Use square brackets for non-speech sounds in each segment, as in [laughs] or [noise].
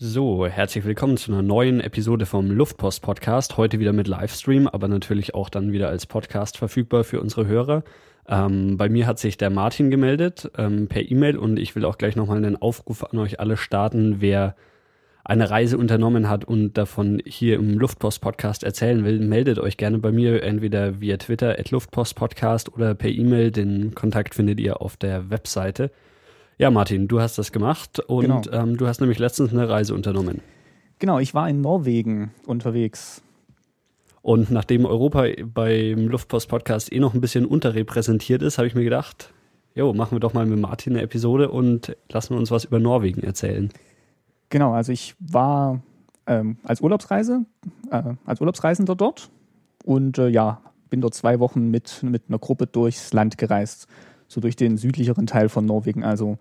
So, herzlich willkommen zu einer neuen Episode vom Luftpost Podcast. Heute wieder mit Livestream, aber natürlich auch dann wieder als Podcast verfügbar für unsere Hörer. Ähm, bei mir hat sich der Martin gemeldet ähm, per E-Mail und ich will auch gleich nochmal einen Aufruf an euch alle starten, wer eine Reise unternommen hat und davon hier im Luftpost Podcast erzählen will, meldet euch gerne bei mir entweder via Twitter at Luftpost Podcast oder per E-Mail. Den Kontakt findet ihr auf der Webseite. Ja, Martin, du hast das gemacht und genau. ähm, du hast nämlich letztens eine Reise unternommen. Genau, ich war in Norwegen unterwegs. Und nachdem Europa beim Luftpost-Podcast eh noch ein bisschen unterrepräsentiert ist, habe ich mir gedacht, jo, machen wir doch mal mit Martin eine Episode und lassen uns was über Norwegen erzählen. Genau, also ich war ähm, als Urlaubsreise, äh, als Urlaubsreisender dort und äh, ja, bin dort zwei Wochen mit, mit einer Gruppe durchs Land gereist so durch den südlicheren Teil von Norwegen, also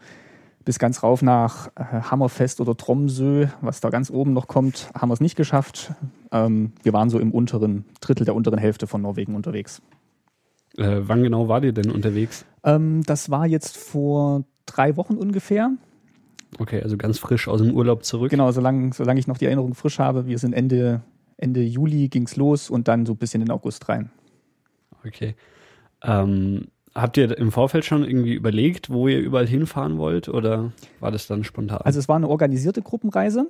bis ganz rauf nach äh, Hammerfest oder Tromsø, was da ganz oben noch kommt, haben wir es nicht geschafft. Ähm, wir waren so im unteren Drittel der unteren Hälfte von Norwegen unterwegs. Äh, wann genau war ihr denn unterwegs? Ähm, das war jetzt vor drei Wochen ungefähr. Okay, also ganz frisch aus dem Urlaub zurück. Genau, solange, solange ich noch die Erinnerung frisch habe. Wir sind Ende, Ende Juli ging es los und dann so ein bisschen in August rein. Okay. Ähm, Habt ihr im Vorfeld schon irgendwie überlegt, wo ihr überall hinfahren wollt oder war das dann spontan? Also es war eine organisierte Gruppenreise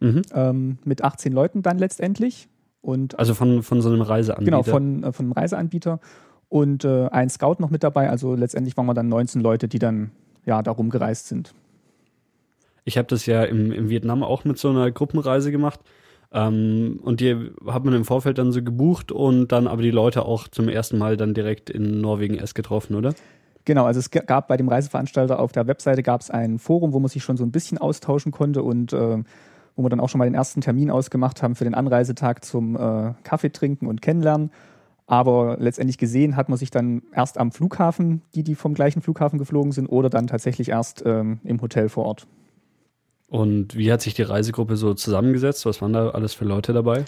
mhm. ähm, mit 18 Leuten dann letztendlich. Und also von, von so einem Reiseanbieter? Genau, von, äh, von einem Reiseanbieter und äh, ein Scout noch mit dabei. Also letztendlich waren wir dann 19 Leute, die dann ja da rumgereist sind. Ich habe das ja im, im Vietnam auch mit so einer Gruppenreise gemacht. Ähm, und die hat man im Vorfeld dann so gebucht und dann aber die Leute auch zum ersten Mal dann direkt in Norwegen erst getroffen, oder? Genau, also es gab bei dem Reiseveranstalter auf der Webseite gab es ein Forum, wo man sich schon so ein bisschen austauschen konnte und äh, wo wir dann auch schon mal den ersten Termin ausgemacht haben für den Anreisetag zum äh, Kaffee trinken und kennenlernen. Aber letztendlich gesehen hat man sich dann erst am Flughafen, die, die vom gleichen Flughafen geflogen sind, oder dann tatsächlich erst ähm, im Hotel vor Ort. Und wie hat sich die Reisegruppe so zusammengesetzt? Was waren da alles für Leute dabei?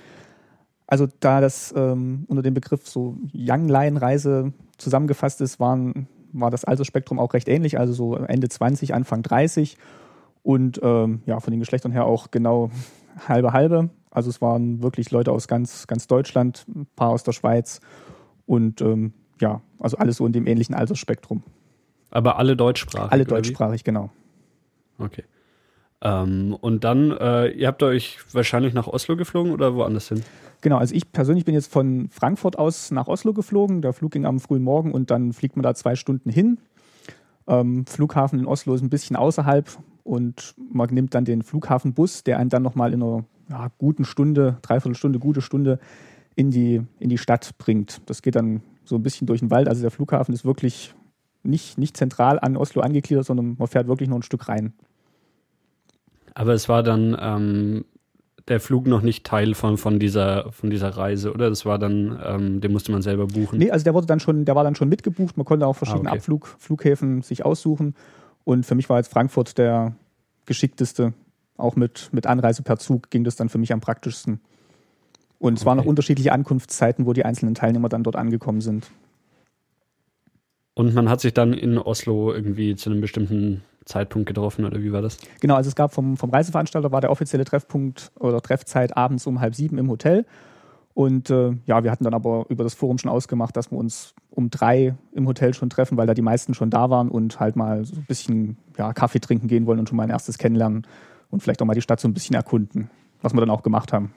Also da das ähm, unter dem Begriff so Young Lion Reise zusammengefasst ist, waren, war das Altersspektrum auch recht ähnlich, also so Ende 20, Anfang 30 und ähm, ja, von den Geschlechtern her auch genau halbe halbe. Also es waren wirklich Leute aus ganz, ganz Deutschland, ein paar aus der Schweiz und ähm, ja, also alles so in dem ähnlichen Altersspektrum. Aber alle deutschsprachig? Alle deutschsprachig, genau. Okay. Ähm, und dann, äh, ihr habt euch wahrscheinlich nach Oslo geflogen oder woanders hin? Genau, also ich persönlich bin jetzt von Frankfurt aus nach Oslo geflogen. Der Flug ging am frühen Morgen und dann fliegt man da zwei Stunden hin. Ähm, Flughafen in Oslo ist ein bisschen außerhalb und man nimmt dann den Flughafenbus, der einen dann nochmal in einer ja, guten Stunde, dreiviertel Stunde, gute Stunde in die, in die Stadt bringt. Das geht dann so ein bisschen durch den Wald. Also der Flughafen ist wirklich nicht, nicht zentral an Oslo angegliedert, sondern man fährt wirklich nur ein Stück rein. Aber es war dann ähm, der Flug noch nicht Teil von, von, dieser, von dieser Reise, oder? Das war dann, ähm, den musste man selber buchen. Nee, also der wurde dann schon, der war dann schon mitgebucht. Man konnte auch verschiedene ah, okay. Abflugflughäfen sich aussuchen. Und für mich war jetzt Frankfurt der geschickteste. Auch mit, mit Anreise per Zug ging das dann für mich am praktischsten. Und es waren noch unterschiedliche Ankunftszeiten, wo die einzelnen Teilnehmer dann dort angekommen sind. Und man hat sich dann in Oslo irgendwie zu einem bestimmten Zeitpunkt getroffen oder wie war das? Genau, also es gab vom, vom Reiseveranstalter war der offizielle Treffpunkt oder Treffzeit abends um halb sieben im Hotel. Und äh, ja, wir hatten dann aber über das Forum schon ausgemacht, dass wir uns um drei im Hotel schon treffen, weil da die meisten schon da waren und halt mal so ein bisschen ja, Kaffee trinken gehen wollen und schon mal ein erstes kennenlernen und vielleicht auch mal die Stadt so ein bisschen erkunden, was wir dann auch gemacht haben.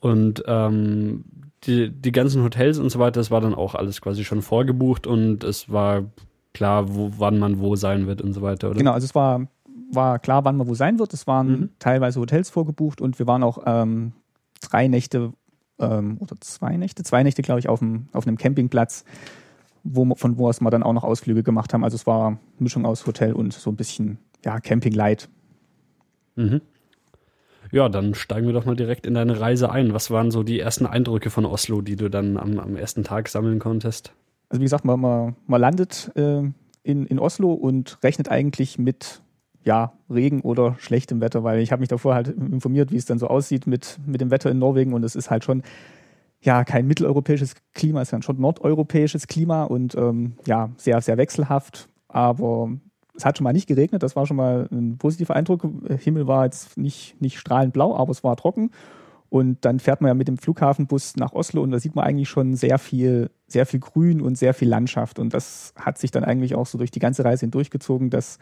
Und ähm, die, die ganzen Hotels und so weiter, das war dann auch alles quasi schon vorgebucht und es war klar, wo, wann man wo sein wird und so weiter, oder? Genau, also es war, war klar, wann man wo sein wird. Es waren mhm. teilweise Hotels vorgebucht und wir waren auch ähm, drei Nächte ähm, oder zwei Nächte, zwei Nächte, glaube ich, auf, dem, auf einem Campingplatz, wo, von wo aus wir dann auch noch Ausflüge gemacht haben. Also es war eine Mischung aus Hotel und so ein bisschen ja, Camping-Light. Mhm. Ja, dann steigen wir doch mal direkt in deine Reise ein. Was waren so die ersten Eindrücke von Oslo, die du dann am, am ersten Tag sammeln konntest? Also wie gesagt, man, man, man landet äh, in, in Oslo und rechnet eigentlich mit ja, Regen oder schlechtem Wetter, weil ich habe mich davor halt informiert, wie es dann so aussieht mit, mit dem Wetter in Norwegen und es ist halt schon ja kein mitteleuropäisches Klima, es ist dann schon nordeuropäisches Klima und ähm, ja, sehr, sehr wechselhaft, aber es hat schon mal nicht geregnet, das war schon mal ein positiver Eindruck. Himmel war jetzt nicht, nicht strahlend blau, aber es war trocken. Und dann fährt man ja mit dem Flughafenbus nach Oslo und da sieht man eigentlich schon sehr viel, sehr viel Grün und sehr viel Landschaft. Und das hat sich dann eigentlich auch so durch die ganze Reise hindurchgezogen, dass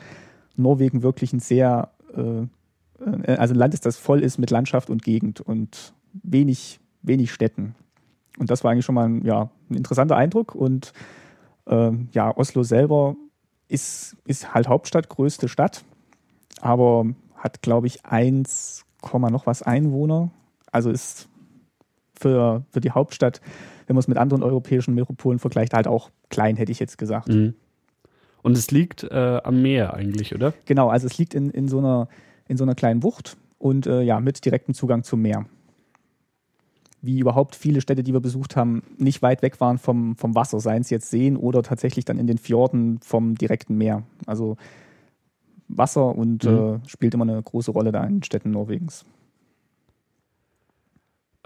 Norwegen wirklich ein sehr, äh, äh also ein Land ist, das voll ist mit Landschaft und Gegend und wenig, wenig Städten. Und das war eigentlich schon mal ein, ja, ein interessanter Eindruck. Und äh, ja, Oslo selber ist, ist halt Hauptstadt, größte Stadt, aber hat, glaube ich, 1, noch was Einwohner. Also ist für, für die Hauptstadt, wenn man es mit anderen europäischen Metropolen vergleicht, halt auch klein, hätte ich jetzt gesagt. Mhm. Und es liegt äh, am Meer eigentlich, oder? Genau, also es liegt in, in, so, einer, in so einer kleinen Bucht und äh, ja, mit direktem Zugang zum Meer wie überhaupt viele Städte, die wir besucht haben, nicht weit weg waren vom, vom Wasser, seien es jetzt Seen oder tatsächlich dann in den Fjorden vom direkten Meer. Also Wasser und mhm. äh, spielt immer eine große Rolle da in Städten Norwegens.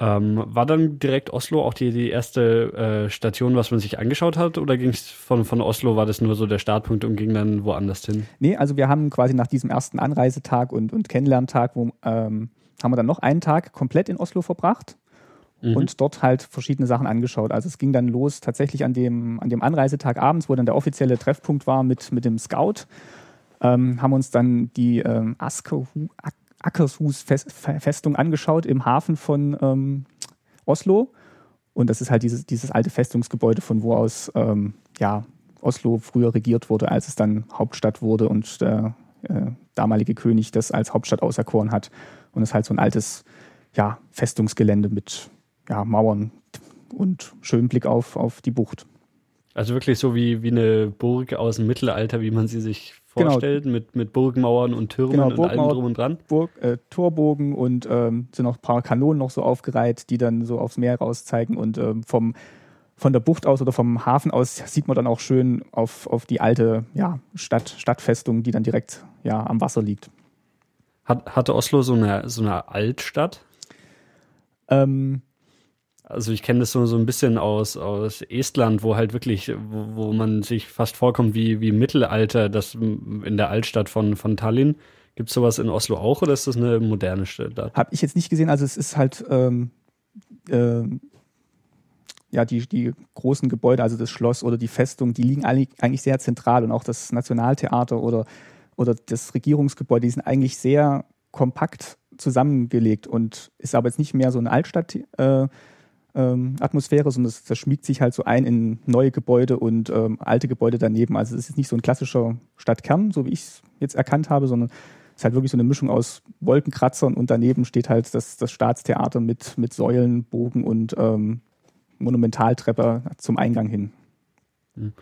Ähm, war dann direkt Oslo auch die, die erste äh, Station, was man sich angeschaut hat? Oder ging es von, von Oslo, war das nur so der Startpunkt und ging dann woanders hin? Nee, also wir haben quasi nach diesem ersten Anreisetag und, und Kennenlerntag, wo, ähm, haben wir dann noch einen Tag komplett in Oslo verbracht mhm. und dort halt verschiedene Sachen angeschaut. Also es ging dann los tatsächlich an dem, an dem Anreisetag abends, wo dann der offizielle Treffpunkt war mit, mit dem Scout. Ähm, haben uns dann die ähm, Ackershus-Festung angeschaut im Hafen von ähm, Oslo. Und das ist halt dieses, dieses alte Festungsgebäude, von wo aus ähm, ja, Oslo früher regiert wurde, als es dann Hauptstadt wurde und der äh, damalige König das als Hauptstadt auserkoren hat. Und es ist halt so ein altes ja, Festungsgelände mit ja, Mauern und schönen Blick auf, auf die Bucht. Also wirklich so wie, wie eine Burg aus dem Mittelalter, wie man sie sich genau. vorstellt, genau. mit, mit Burgmauern und Türmen genau, und allem drum und dran. Burg, äh, Torbogen und ähm, sind noch ein paar Kanonen noch so aufgereiht, die dann so aufs Meer raus zeigen. Und ähm, vom, von der Bucht aus oder vom Hafen aus sieht man dann auch schön auf, auf die alte ja, Stadt, Stadtfestung, die dann direkt ja, am Wasser liegt. Hat, hatte Oslo so eine, so eine Altstadt? Ähm, also ich kenne das so, so ein bisschen aus, aus Estland, wo halt wirklich, wo, wo man sich fast vorkommt wie, wie Mittelalter, das in der Altstadt von, von Tallinn. Gibt es sowas in Oslo auch oder ist das eine moderne Stadt? Habe ich jetzt nicht gesehen. Also es ist halt ähm, äh, ja die, die großen Gebäude, also das Schloss oder die Festung, die liegen eigentlich sehr zentral und auch das Nationaltheater oder, oder das Regierungsgebäude, die sind eigentlich sehr kompakt zusammengelegt und ist aber jetzt nicht mehr so eine Altstadt. Äh, ähm, Atmosphäre, sondern das, das, schmiegt sich halt so ein in neue Gebäude und ähm, alte Gebäude daneben. Also es ist nicht so ein klassischer Stadtkern, so wie ich es jetzt erkannt habe, sondern es ist halt wirklich so eine Mischung aus Wolkenkratzern und daneben steht halt das, das Staatstheater mit, mit Säulen, Bogen und ähm, Monumentaltreppe zum Eingang hin. Mhm.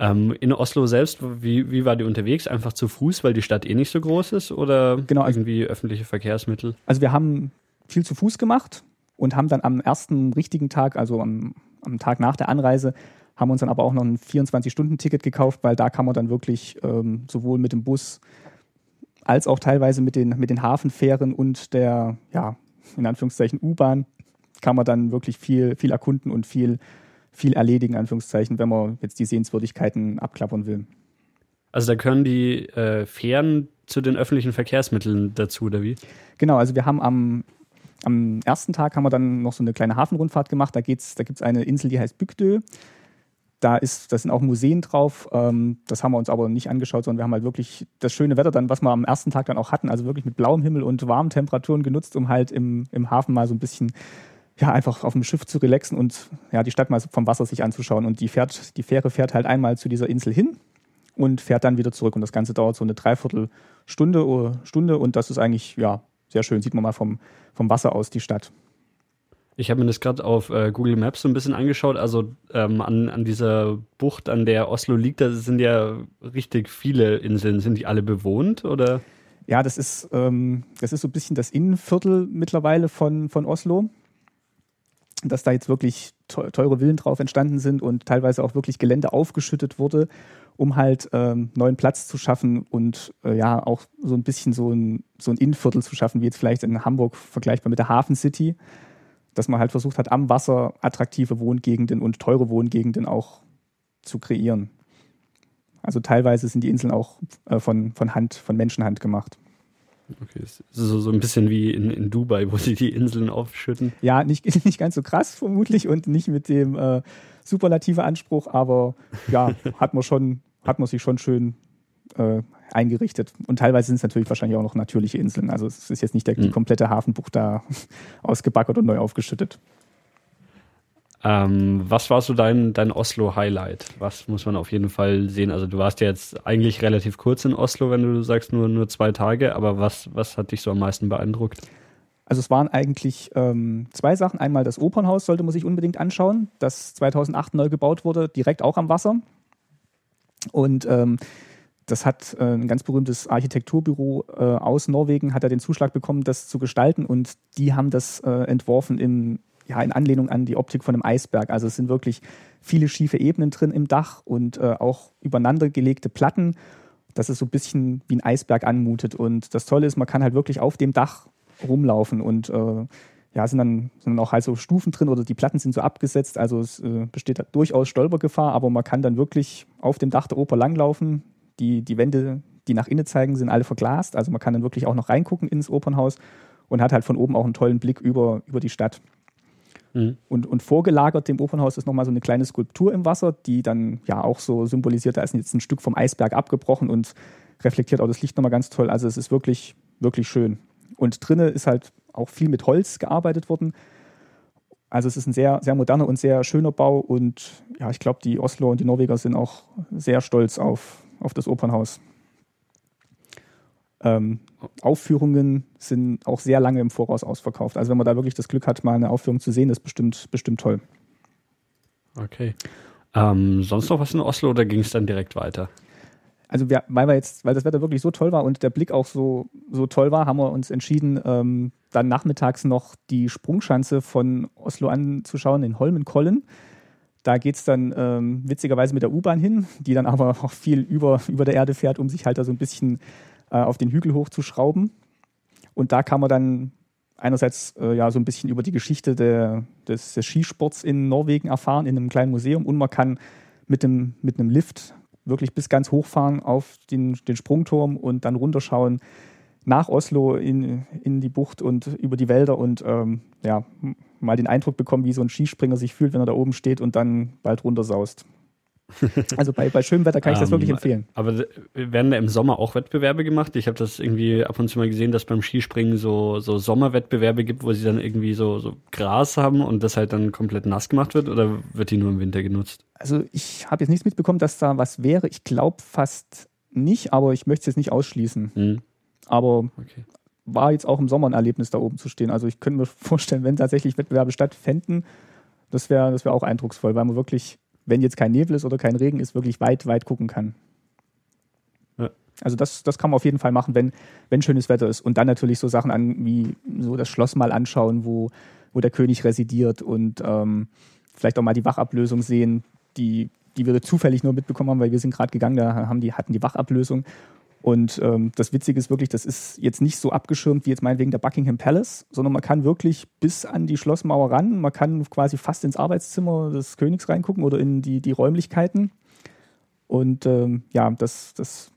Ähm, in Oslo selbst, wie, wie war die unterwegs? Einfach zu Fuß, weil die Stadt eh nicht so groß ist oder genau, also, irgendwie öffentliche Verkehrsmittel? Also wir haben viel zu Fuß gemacht und haben dann am ersten richtigen Tag, also am, am Tag nach der Anreise, haben uns dann aber auch noch ein 24-Stunden-Ticket gekauft, weil da kann man dann wirklich ähm, sowohl mit dem Bus als auch teilweise mit den, mit den Hafenfähren und der, ja, in Anführungszeichen U-Bahn, kann man dann wirklich viel, viel erkunden und viel, viel erledigen, in Anführungszeichen, wenn man jetzt die Sehenswürdigkeiten abklappern will. Also da gehören die äh, Fähren zu den öffentlichen Verkehrsmitteln dazu, oder wie? Genau, also wir haben am am ersten Tag haben wir dann noch so eine kleine Hafenrundfahrt gemacht. Da, da gibt es eine Insel, die heißt Bygdö. Da, ist, da sind auch Museen drauf. Ähm, das haben wir uns aber nicht angeschaut, sondern wir haben halt wirklich das schöne Wetter dann, was wir am ersten Tag dann auch hatten, also wirklich mit blauem Himmel und warmen Temperaturen genutzt, um halt im, im Hafen mal so ein bisschen ja, einfach auf dem Schiff zu relaxen und ja, die Stadt mal vom Wasser sich anzuschauen. Und die, fährt, die Fähre fährt halt einmal zu dieser Insel hin und fährt dann wieder zurück. Und das Ganze dauert so eine Dreiviertelstunde Stunde und das ist eigentlich ja sehr schön. Sieht man mal vom, vom Wasser aus die Stadt. Ich habe mir das gerade auf äh, Google Maps so ein bisschen angeschaut. Also ähm, an, an dieser Bucht, an der Oslo liegt, da sind ja richtig viele Inseln. Sind die alle bewohnt oder? Ja, das ist, ähm, das ist so ein bisschen das Innenviertel mittlerweile von, von Oslo. Dass da jetzt wirklich teure Villen drauf entstanden sind und teilweise auch wirklich Gelände aufgeschüttet wurde um halt ähm, neuen Platz zu schaffen und äh, ja auch so ein bisschen so ein, so ein Innenviertel zu schaffen, wie jetzt vielleicht in Hamburg vergleichbar mit der Hafen City, dass man halt versucht hat, am Wasser attraktive Wohngegenden und teure Wohngegenden auch zu kreieren. Also teilweise sind die Inseln auch äh, von, von Hand, von Menschenhand gemacht. Okay, so, so ein bisschen wie in, in Dubai, wo sie die Inseln aufschütten. Ja, nicht, [laughs] nicht ganz so krass vermutlich und nicht mit dem äh, superlative Anspruch, aber ja, hat man schon, hat man sich schon schön äh, eingerichtet. Und teilweise sind es natürlich wahrscheinlich auch noch natürliche Inseln. Also es ist jetzt nicht der, die hm. komplette Hafenbucht da [laughs] ausgebackert und neu aufgeschüttet. Ähm, was war so dein, dein Oslo-Highlight? Was muss man auf jeden Fall sehen? Also du warst ja jetzt eigentlich relativ kurz in Oslo, wenn du sagst nur, nur zwei Tage, aber was, was hat dich so am meisten beeindruckt? Also es waren eigentlich ähm, zwei Sachen. Einmal das Opernhaus sollte man sich unbedingt anschauen, das 2008 neu gebaut wurde, direkt auch am Wasser. Und ähm, das hat äh, ein ganz berühmtes Architekturbüro äh, aus Norwegen, hat er den Zuschlag bekommen, das zu gestalten und die haben das äh, entworfen im ja, in Anlehnung an die Optik von einem Eisberg. Also es sind wirklich viele schiefe Ebenen drin im Dach und äh, auch übereinander gelegte Platten, dass es so ein bisschen wie ein Eisberg anmutet. Und das Tolle ist, man kann halt wirklich auf dem Dach rumlaufen und äh, ja, sind dann, sind dann auch halt so Stufen drin oder die Platten sind so abgesetzt. Also es äh, besteht durchaus Stolpergefahr, aber man kann dann wirklich auf dem Dach der Oper langlaufen. Die, die Wände, die nach innen zeigen, sind alle verglast. Also man kann dann wirklich auch noch reingucken ins Opernhaus und hat halt von oben auch einen tollen Blick über, über die Stadt. Mhm. Und, und vorgelagert dem Opernhaus ist nochmal so eine kleine Skulptur im Wasser, die dann ja auch so symbolisiert, da ist jetzt ein Stück vom Eisberg abgebrochen und reflektiert auch das Licht nochmal ganz toll. Also es ist wirklich, wirklich schön. Und drinnen ist halt auch viel mit Holz gearbeitet worden. Also es ist ein sehr, sehr moderner und sehr schöner Bau und ja, ich glaube, die Oslo und die Norweger sind auch sehr stolz auf, auf das Opernhaus. Ähm, Aufführungen sind auch sehr lange im Voraus ausverkauft. Also wenn man da wirklich das Glück hat, mal eine Aufführung zu sehen, ist bestimmt, bestimmt toll. Okay. Ähm, sonst noch was in Oslo oder ging es dann direkt weiter? Also wir, weil wir jetzt, weil das Wetter wirklich so toll war und der Blick auch so, so toll war, haben wir uns entschieden, ähm, dann nachmittags noch die Sprungschanze von Oslo anzuschauen in Holmenkollen. Da geht es dann ähm, witzigerweise mit der U-Bahn hin, die dann aber auch viel über, über der Erde fährt, um sich halt da so ein bisschen äh, auf den Hügel hochzuschrauben. Und da kann man dann einerseits äh, ja so ein bisschen über die Geschichte der, des, des, Skisports in Norwegen erfahren, in einem kleinen Museum. Und man kann mit einem, mit einem Lift wirklich bis ganz hochfahren auf den, den Sprungturm und dann runterschauen nach Oslo in, in die Bucht und über die Wälder und ähm, ja, mal den Eindruck bekommen, wie so ein Skispringer sich fühlt, wenn er da oben steht und dann bald runtersaust. Also bei, bei schönem Wetter kann ich das wirklich ähm, empfehlen. Aber werden da im Sommer auch Wettbewerbe gemacht? Ich habe das irgendwie ab und zu mal gesehen, dass beim Skispringen so, so Sommerwettbewerbe gibt, wo sie dann irgendwie so, so Gras haben und das halt dann komplett nass gemacht wird oder wird die nur im Winter genutzt? Also ich habe jetzt nichts mitbekommen, dass da was wäre. Ich glaube fast nicht, aber ich möchte es jetzt nicht ausschließen. Hm. Aber okay. war jetzt auch im Sommer ein Erlebnis, da oben zu stehen. Also ich könnte mir [laughs] vorstellen, wenn tatsächlich Wettbewerbe stattfänden, das wäre das wär auch eindrucksvoll, weil man wirklich wenn jetzt kein Nebel ist oder kein Regen ist, wirklich weit, weit gucken kann. Ja. Also das, das kann man auf jeden Fall machen, wenn, wenn schönes Wetter ist. Und dann natürlich so Sachen an, wie so das Schloss mal anschauen, wo, wo der König residiert und ähm, vielleicht auch mal die Wachablösung sehen, die, die wir zufällig nur mitbekommen haben, weil wir sind gerade gegangen, da haben die, hatten die Wachablösung. Und ähm, das Witzige ist wirklich, das ist jetzt nicht so abgeschirmt wie jetzt meinetwegen der Buckingham Palace, sondern man kann wirklich bis an die Schlossmauer ran. Man kann quasi fast ins Arbeitszimmer des Königs reingucken oder in die, die Räumlichkeiten. Und ähm, ja, das, das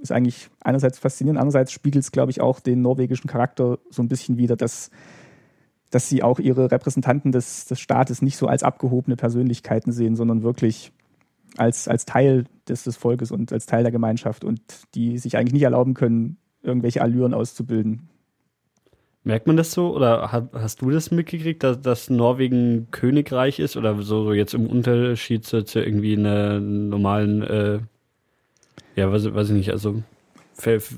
ist eigentlich einerseits faszinierend, andererseits spiegelt es, glaube ich, auch den norwegischen Charakter so ein bisschen wieder, dass, dass sie auch ihre Repräsentanten des, des Staates nicht so als abgehobene Persönlichkeiten sehen, sondern wirklich als, als Teil des, des Volkes und als Teil der Gemeinschaft und die sich eigentlich nicht erlauben können, irgendwelche Allüren auszubilden. Merkt man das so oder hast du das mitgekriegt, dass, dass Norwegen Königreich ist oder so jetzt im Unterschied zu, zu irgendwie einer normalen, äh, ja, weiß, weiß ich nicht, also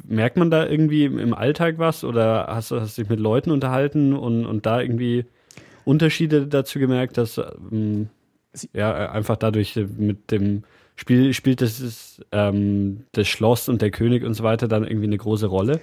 merkt man da irgendwie im Alltag was oder hast, du dich mit Leuten unterhalten und, und da irgendwie Unterschiede dazu gemerkt, dass ähm, ja, äh, einfach dadurch äh, mit dem Spiel spielt das, ähm, das Schloss und der König und so weiter dann irgendwie eine große Rolle.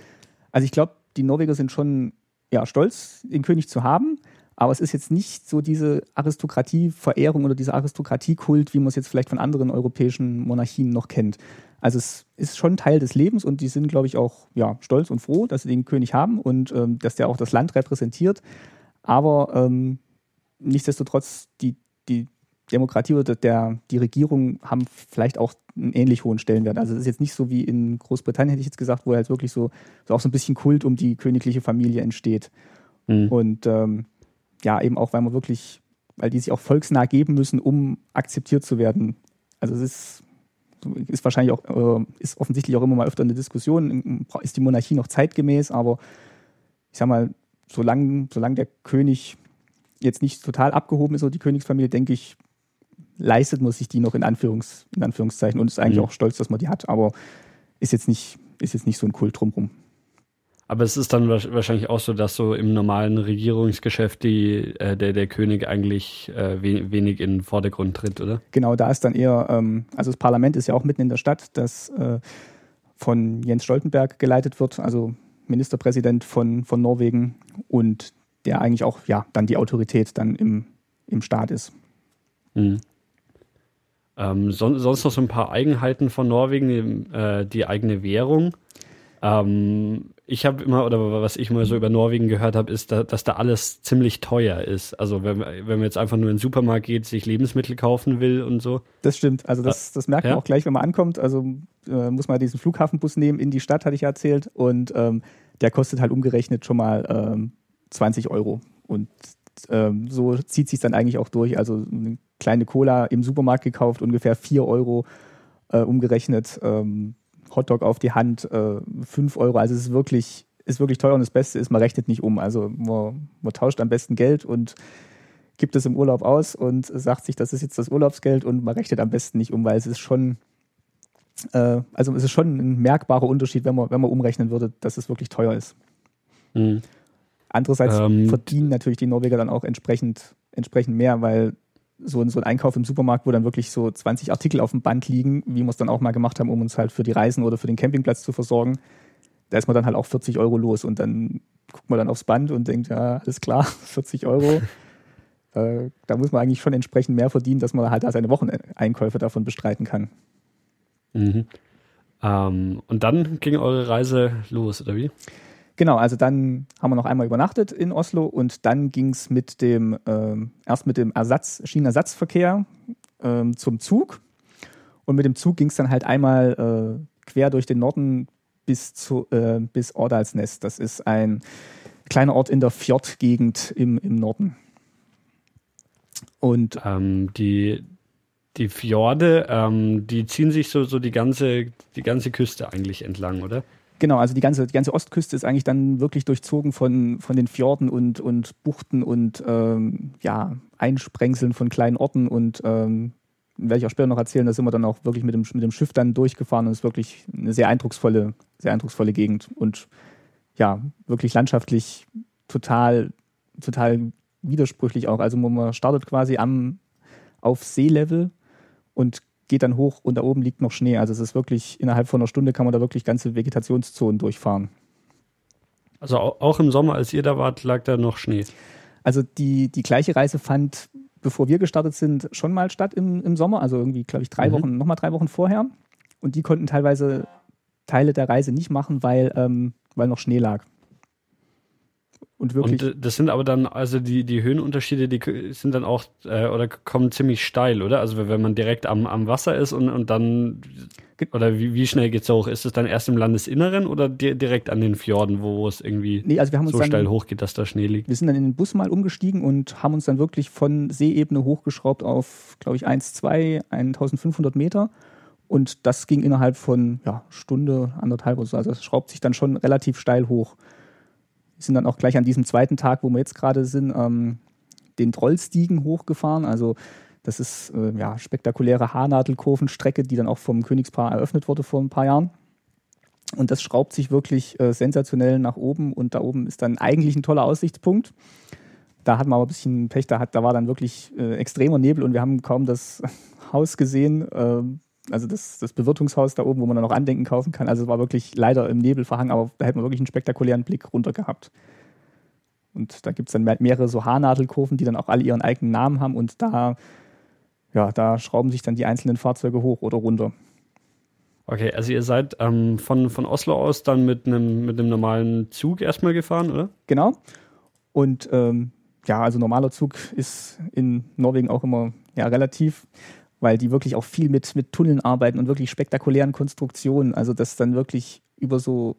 Also ich glaube, die Norweger sind schon ja, stolz, den König zu haben, aber es ist jetzt nicht so diese Aristokratie-Verehrung oder dieser Aristokratiekult, wie man es jetzt vielleicht von anderen europäischen Monarchien noch kennt. Also es ist schon Teil des Lebens und die sind, glaube ich, auch ja, stolz und froh, dass sie den König haben und ähm, dass der auch das Land repräsentiert. Aber ähm, nichtsdestotrotz, die, die Demokratie oder der, die Regierung haben vielleicht auch einen ähnlich hohen Stellenwert. Also es ist jetzt nicht so wie in Großbritannien, hätte ich jetzt gesagt, wo halt wirklich so, so auch so ein bisschen Kult um die königliche Familie entsteht. Mhm. Und ähm, ja, eben auch, weil man wirklich, weil die sich auch volksnah geben müssen, um akzeptiert zu werden. Also es ist, ist wahrscheinlich auch, äh, ist offensichtlich auch immer mal öfter eine Diskussion, ist die Monarchie noch zeitgemäß, aber ich sag mal, solange, solange der König jetzt nicht total abgehoben ist oder die Königsfamilie, denke ich, leistet man sich die noch in, Anführungs, in Anführungszeichen und ist eigentlich mhm. auch stolz, dass man die hat, aber ist jetzt nicht, ist jetzt nicht so ein Kult drumherum. Aber es ist dann wahrscheinlich auch so, dass so im normalen Regierungsgeschäft die, äh, der, der König eigentlich äh, wenig in den Vordergrund tritt, oder? Genau, da ist dann eher, ähm, also das Parlament ist ja auch mitten in der Stadt, das äh, von Jens Stoltenberg geleitet wird, also Ministerpräsident von, von Norwegen und der eigentlich auch ja dann die Autorität dann im, im Staat ist. Mhm. Ähm, son sonst noch so ein paar Eigenheiten von Norwegen, die, äh, die eigene Währung. Ähm, ich habe immer, oder was ich mal so über Norwegen gehört habe, ist, da, dass da alles ziemlich teuer ist. Also wenn, wenn man jetzt einfach nur in den Supermarkt geht, sich Lebensmittel kaufen will und so. Das stimmt. Also das, das merkt man ja? auch gleich, wenn man ankommt. Also äh, muss man diesen Flughafenbus nehmen in die Stadt, hatte ich ja erzählt. Und ähm, der kostet halt umgerechnet schon mal ähm, 20 Euro. Und ähm, so zieht sich dann eigentlich auch durch. Also eine kleine Cola im Supermarkt gekauft, ungefähr 4 Euro äh, umgerechnet. Ähm, Hotdog auf die Hand, äh, 5 Euro. Also es ist wirklich, ist wirklich teuer und das Beste ist, man rechnet nicht um. Also man, man tauscht am besten Geld und gibt es im Urlaub aus und sagt sich, das ist jetzt das Urlaubsgeld und man rechnet am besten nicht um, weil es ist schon, äh, also es ist schon ein merkbarer Unterschied, wenn man, wenn man umrechnen würde, dass es wirklich teuer ist. Mhm. Andererseits ähm, verdienen natürlich die Norweger dann auch entsprechend, entsprechend mehr, weil so ein, so ein Einkauf im Supermarkt, wo dann wirklich so 20 Artikel auf dem Band liegen, wie wir es dann auch mal gemacht haben, um uns halt für die Reisen oder für den Campingplatz zu versorgen, da ist man dann halt auch 40 Euro los und dann guckt man dann aufs Band und denkt, ja, alles klar, [laughs] 40 Euro. [laughs] äh, da muss man eigentlich schon entsprechend mehr verdienen, dass man halt da seine Wocheneinkäufe davon bestreiten kann. Mhm. Ähm, und dann ging eure Reise los, oder wie? Genau, also dann haben wir noch einmal übernachtet in Oslo und dann ging es mit dem, ähm, erst mit dem Ersatz, Schienenersatzverkehr ähm, zum Zug. Und mit dem Zug ging es dann halt einmal äh, quer durch den Norden bis, zu, äh, bis Ordalsnest. Das ist ein kleiner Ort in der Fjordgegend im, im Norden. Und ähm, die, die Fjorde, ähm, die ziehen sich so, so die, ganze, die ganze Küste eigentlich entlang, oder? Genau, also die ganze, die ganze Ostküste ist eigentlich dann wirklich durchzogen von, von den Fjorden und, und Buchten und ähm, ja, Einsprengseln von kleinen Orten und ähm, werde ich auch später noch erzählen, da sind wir dann auch wirklich mit dem, mit dem Schiff dann durchgefahren und es ist wirklich eine sehr eindrucksvolle, sehr eindrucksvolle Gegend und ja, wirklich landschaftlich total, total widersprüchlich auch. Also man startet quasi am, auf Seelevel und geht dann hoch und da oben liegt noch Schnee. Also es ist wirklich, innerhalb von einer Stunde kann man da wirklich ganze Vegetationszonen durchfahren. Also auch im Sommer, als ihr da wart, lag da noch Schnee? Also die, die gleiche Reise fand, bevor wir gestartet sind, schon mal statt im, im Sommer. Also irgendwie, glaube ich, drei mhm. Wochen, nochmal drei Wochen vorher. Und die konnten teilweise Teile der Reise nicht machen, weil, ähm, weil noch Schnee lag. Und wirklich. Und das sind aber dann, also die, die Höhenunterschiede, die sind dann auch äh, oder kommen ziemlich steil, oder? Also wenn man direkt am, am Wasser ist und, und dann oder wie, wie schnell geht's hoch? Ist es dann erst im Landesinneren oder di direkt an den Fjorden, wo es irgendwie nee, also wir haben uns so dann, steil hochgeht, dass da Schnee liegt? Wir sind dann in den Bus mal umgestiegen und haben uns dann wirklich von Seeebene hochgeschraubt auf, glaube ich, 1, 2, 1500 Meter. Und das ging innerhalb von ja, Stunde, anderthalb oder so. Also es schraubt sich dann schon relativ steil hoch sind dann auch gleich an diesem zweiten Tag, wo wir jetzt gerade sind, ähm, den Trollstiegen hochgefahren. Also das ist äh, ja spektakuläre Haarnadelkurvenstrecke, die dann auch vom Königspaar eröffnet wurde vor ein paar Jahren. Und das schraubt sich wirklich äh, sensationell nach oben und da oben ist dann eigentlich ein toller Aussichtspunkt. Da hatten wir aber ein bisschen Pech, da, hat, da war dann wirklich äh, extremer Nebel und wir haben kaum das [laughs] Haus gesehen. Also das, das Bewirtungshaus da oben, wo man dann noch Andenken kaufen kann. Also es war wirklich leider im Nebel verhangen, aber da hätte man wirklich einen spektakulären Blick runter gehabt. Und da gibt es dann mehrere so Haarnadelkurven, die dann auch alle ihren eigenen Namen haben und da, ja, da schrauben sich dann die einzelnen Fahrzeuge hoch oder runter. Okay, also ihr seid ähm, von, von Oslo aus dann mit einem mit einem normalen Zug erstmal gefahren, oder? Genau. Und ähm, ja, also normaler Zug ist in Norwegen auch immer ja, relativ, weil die wirklich auch viel mit, mit Tunneln arbeiten und wirklich spektakulären Konstruktionen. Also, dass dann wirklich über so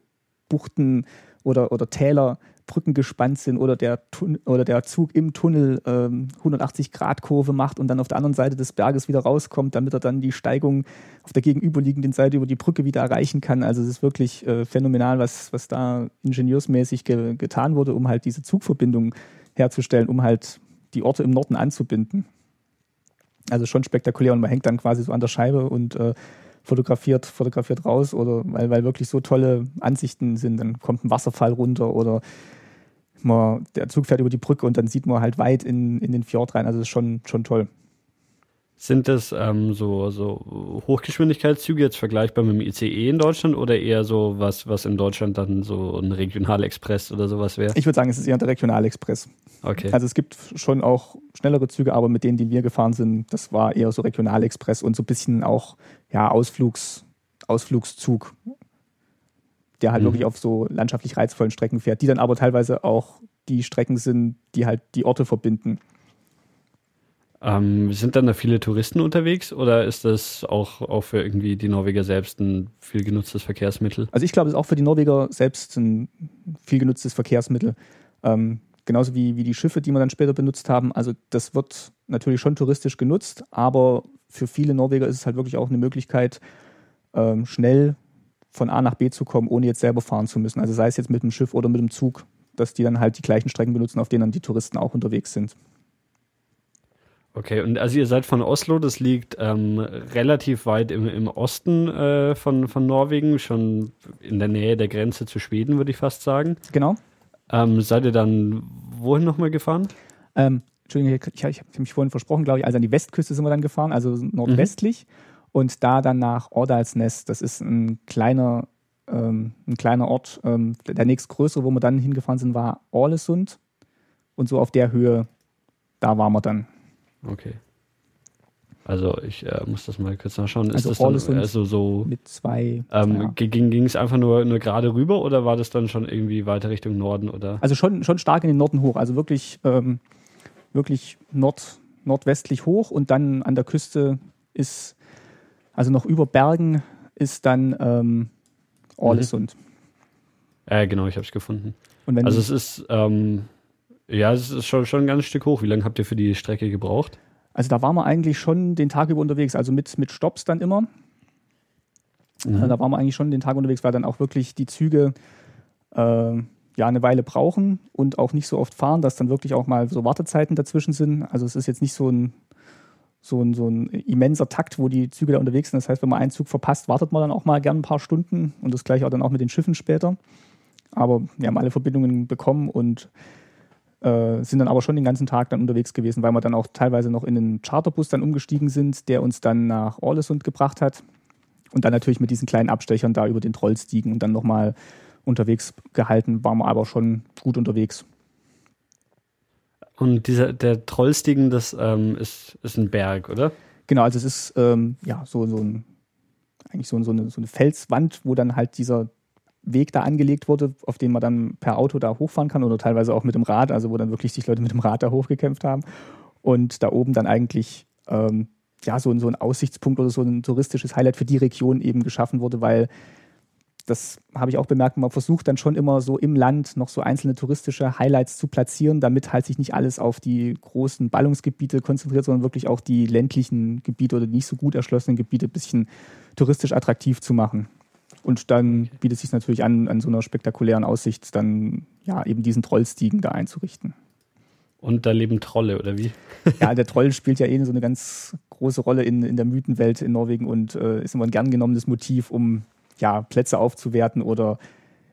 Buchten oder, oder Täler Brücken gespannt sind oder der, oder der Zug im Tunnel ähm, 180-Grad-Kurve macht und dann auf der anderen Seite des Berges wieder rauskommt, damit er dann die Steigung auf der gegenüberliegenden Seite über die Brücke wieder erreichen kann. Also es ist wirklich äh, phänomenal, was, was da ingenieursmäßig ge getan wurde, um halt diese Zugverbindung herzustellen, um halt die Orte im Norden anzubinden. Also schon spektakulär und man hängt dann quasi so an der Scheibe und äh, fotografiert, fotografiert raus oder weil, weil wirklich so tolle Ansichten sind. Dann kommt ein Wasserfall runter oder man, der Zug fährt über die Brücke und dann sieht man halt weit in, in den Fjord rein. Also das ist schon, schon toll. Sind das ähm, so, so Hochgeschwindigkeitszüge jetzt vergleichbar mit dem ICE in Deutschland oder eher so was, was in Deutschland dann so ein Regionalexpress oder sowas wäre? Ich würde sagen, es ist eher der Regionalexpress. Okay. Also es gibt schon auch schnellere Züge, aber mit denen, die wir gefahren sind, das war eher so Regionalexpress und so ein bisschen auch ja, Ausflugs, Ausflugszug, der halt mhm. wirklich auf so landschaftlich reizvollen Strecken fährt, die dann aber teilweise auch die Strecken sind, die halt die Orte verbinden. Ähm, sind dann da viele Touristen unterwegs oder ist das auch, auch für irgendwie die Norweger selbst ein viel genutztes Verkehrsmittel? Also ich glaube, es ist auch für die Norweger selbst ein viel genutztes Verkehrsmittel. Ähm, genauso wie, wie die Schiffe, die wir dann später benutzt haben. Also das wird natürlich schon touristisch genutzt, aber für viele Norweger ist es halt wirklich auch eine Möglichkeit, ähm, schnell von A nach B zu kommen, ohne jetzt selber fahren zu müssen. Also sei es jetzt mit dem Schiff oder mit dem Zug, dass die dann halt die gleichen Strecken benutzen, auf denen dann die Touristen auch unterwegs sind. Okay, und also ihr seid von Oslo, das liegt ähm, relativ weit im, im Osten äh, von, von Norwegen, schon in der Nähe der Grenze zu Schweden, würde ich fast sagen. Genau. Ähm, seid ihr dann wohin nochmal gefahren? Ähm, Entschuldigung, ich, ich, ich habe mich vorhin versprochen, glaube ich, also an die Westküste sind wir dann gefahren, also nordwestlich. Mhm. Und da dann nach Ordalsnest, das ist ein kleiner, ähm, ein kleiner Ort. Ähm, der nächstgrößere, wo wir dann hingefahren sind, war Orlesund. Und so auf der Höhe, da waren wir dann. Okay. Also ich äh, muss das mal kurz nachschauen. Ist also das dann also so mit zwei. Ähm, ja. Ging ging es einfach nur, nur gerade rüber oder war das dann schon irgendwie weiter Richtung Norden oder? Also schon, schon stark in den Norden hoch. Also wirklich, ähm, wirklich nord, nordwestlich hoch und dann an der Küste ist, also noch über Bergen ist dann ähm, Orlesund. Mhm. Äh, genau, ich habe es gefunden. also es ist ähm, ja, es ist schon, schon ein ganzes Stück hoch. Wie lange habt ihr für die Strecke gebraucht? Also da waren wir eigentlich schon den Tag über unterwegs, also mit, mit Stops dann immer. Mhm. Also da waren wir eigentlich schon den Tag unterwegs, weil dann auch wirklich die Züge äh, ja eine Weile brauchen und auch nicht so oft fahren, dass dann wirklich auch mal so Wartezeiten dazwischen sind. Also es ist jetzt nicht so ein, so ein, so ein immenser Takt, wo die Züge da unterwegs sind. Das heißt, wenn man einen Zug verpasst, wartet man dann auch mal gern ein paar Stunden und das gleiche auch dann auch mit den Schiffen später. Aber wir haben alle Verbindungen bekommen und äh, sind dann aber schon den ganzen Tag dann unterwegs gewesen, weil wir dann auch teilweise noch in einen Charterbus dann umgestiegen sind, der uns dann nach Orlesund gebracht hat. Und dann natürlich mit diesen kleinen Abstechern da über den Trollstiegen und dann nochmal unterwegs gehalten, waren wir aber schon gut unterwegs. Und dieser, der Trollstiegen, das ähm, ist, ist ein Berg, oder? Genau, also es ist ähm, ja so, so ein, eigentlich so, so, eine, so eine Felswand, wo dann halt dieser Weg da angelegt wurde, auf den man dann per Auto da hochfahren kann oder teilweise auch mit dem Rad, also wo dann wirklich sich Leute mit dem Rad da hochgekämpft haben. Und da oben dann eigentlich ähm, ja, so, so ein Aussichtspunkt oder so ein touristisches Highlight für die Region eben geschaffen wurde, weil das habe ich auch bemerkt, man versucht dann schon immer so im Land noch so einzelne touristische Highlights zu platzieren, damit halt sich nicht alles auf die großen Ballungsgebiete konzentriert, sondern wirklich auch die ländlichen Gebiete oder nicht so gut erschlossenen Gebiete ein bisschen touristisch attraktiv zu machen. Und dann bietet es sich natürlich an, an so einer spektakulären Aussicht dann ja eben diesen Trollstiegen da einzurichten. Und da leben Trolle, oder wie? [laughs] ja, der Troll [laughs] spielt ja eh so eine ganz große Rolle in, in der Mythenwelt in Norwegen und äh, ist immer ein gern genommenes Motiv, um ja, Plätze aufzuwerten oder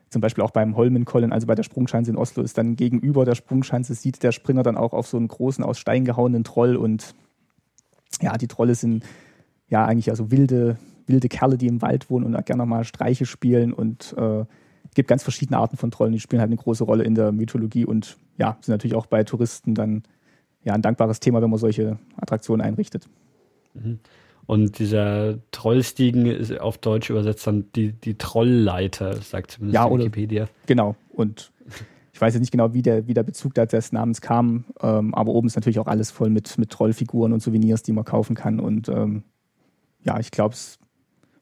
zum Beispiel auch beim Holmenkollen, also bei der Sprungschanze in Oslo, ist dann gegenüber der Sprungschanze, sieht der Springer dann auch auf so einen großen, aus Stein gehauenen Troll und ja, die Trolle sind ja eigentlich also wilde, wilde Kerle, die im Wald wohnen und gerne mal Streiche spielen und äh, es gibt ganz verschiedene Arten von Trollen, die spielen halt eine große Rolle in der Mythologie und ja, sind natürlich auch bei Touristen dann ja ein dankbares Thema, wenn man solche Attraktionen einrichtet. Mhm. Und dieser Trollstiegen ist auf Deutsch übersetzt dann die, die Trollleiter, sagt zumindest ja, Wikipedia. Genau. Und Ich weiß jetzt nicht genau, wie der, wie der Bezug des Namens kam, ähm, aber oben ist natürlich auch alles voll mit, mit Trollfiguren und Souvenirs, die man kaufen kann. Und ähm, ja, ich glaube, es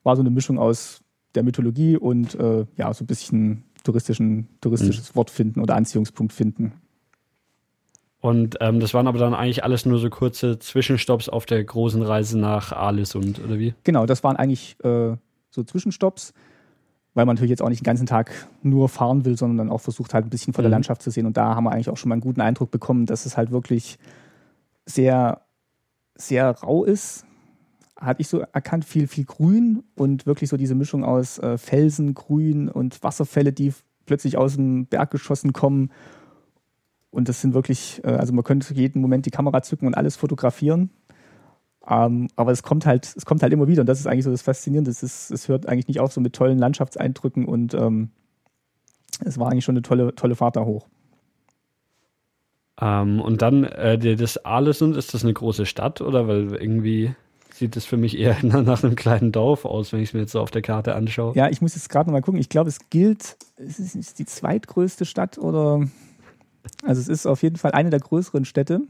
war so eine Mischung aus der Mythologie und äh, ja, so ein bisschen touristischen, touristisches mhm. Wort finden oder Anziehungspunkt finden. Und ähm, das waren aber dann eigentlich alles nur so kurze Zwischenstopps auf der großen Reise nach Aalesund, oder wie? Genau, das waren eigentlich äh, so Zwischenstopps, weil man natürlich jetzt auch nicht den ganzen Tag nur fahren will, sondern dann auch versucht halt ein bisschen von der mhm. Landschaft zu sehen. Und da haben wir eigentlich auch schon mal einen guten Eindruck bekommen, dass es halt wirklich sehr, sehr rau ist. Hatte ich so erkannt, viel, viel Grün und wirklich so diese Mischung aus äh, Felsen, Grün und Wasserfälle, die plötzlich aus dem Berg geschossen kommen und das sind wirklich, äh, also man könnte jeden Moment die Kamera zücken und alles fotografieren. Ähm, aber es kommt halt, es kommt halt immer wieder und das ist eigentlich so das Faszinierende. Es, es hört eigentlich nicht auf so mit tollen Landschaftseindrücken und ähm, es war eigentlich schon eine tolle, tolle Fahrt da hoch. Ähm, und dann äh, das Aalesund, ist das eine große Stadt oder weil irgendwie sieht es für mich eher [laughs] nach einem kleinen Dorf aus, wenn ich es mir jetzt so auf der Karte anschaue. Ja, ich muss jetzt gerade mal gucken. Ich glaube, es gilt, es ist die zweitgrößte Stadt oder also es ist auf jeden Fall eine der größeren Städte.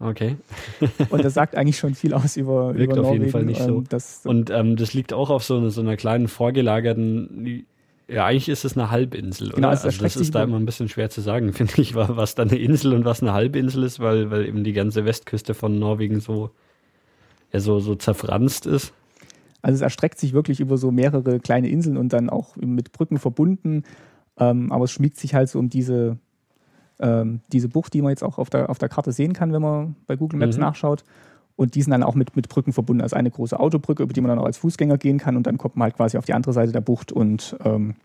Okay. [laughs] und das sagt eigentlich schon viel aus über, Wirkt über auf jeden Fall nicht so. Ähm, das, und ähm, das liegt auch auf so, eine, so einer kleinen vorgelagerten, ja, eigentlich ist es eine Halbinsel, oder? Genau, also, also das ist da immer ein bisschen schwer zu sagen, [laughs] finde ich, was da eine Insel und was eine Halbinsel ist, weil, weil eben die ganze Westküste von Norwegen so, ja, so, so zerfranst ist. Also es erstreckt sich wirklich über so mehrere kleine Inseln und dann auch mit Brücken verbunden. Ähm, aber es schmiegt sich halt so um diese, ähm, diese Bucht, die man jetzt auch auf der, auf der Karte sehen kann, wenn man bei Google Maps mhm. nachschaut. Und die sind dann auch mit, mit Brücken verbunden. Also eine große Autobrücke, über die man dann auch als Fußgänger gehen kann. Und dann kommt man halt quasi auf die andere Seite der Bucht und ähm,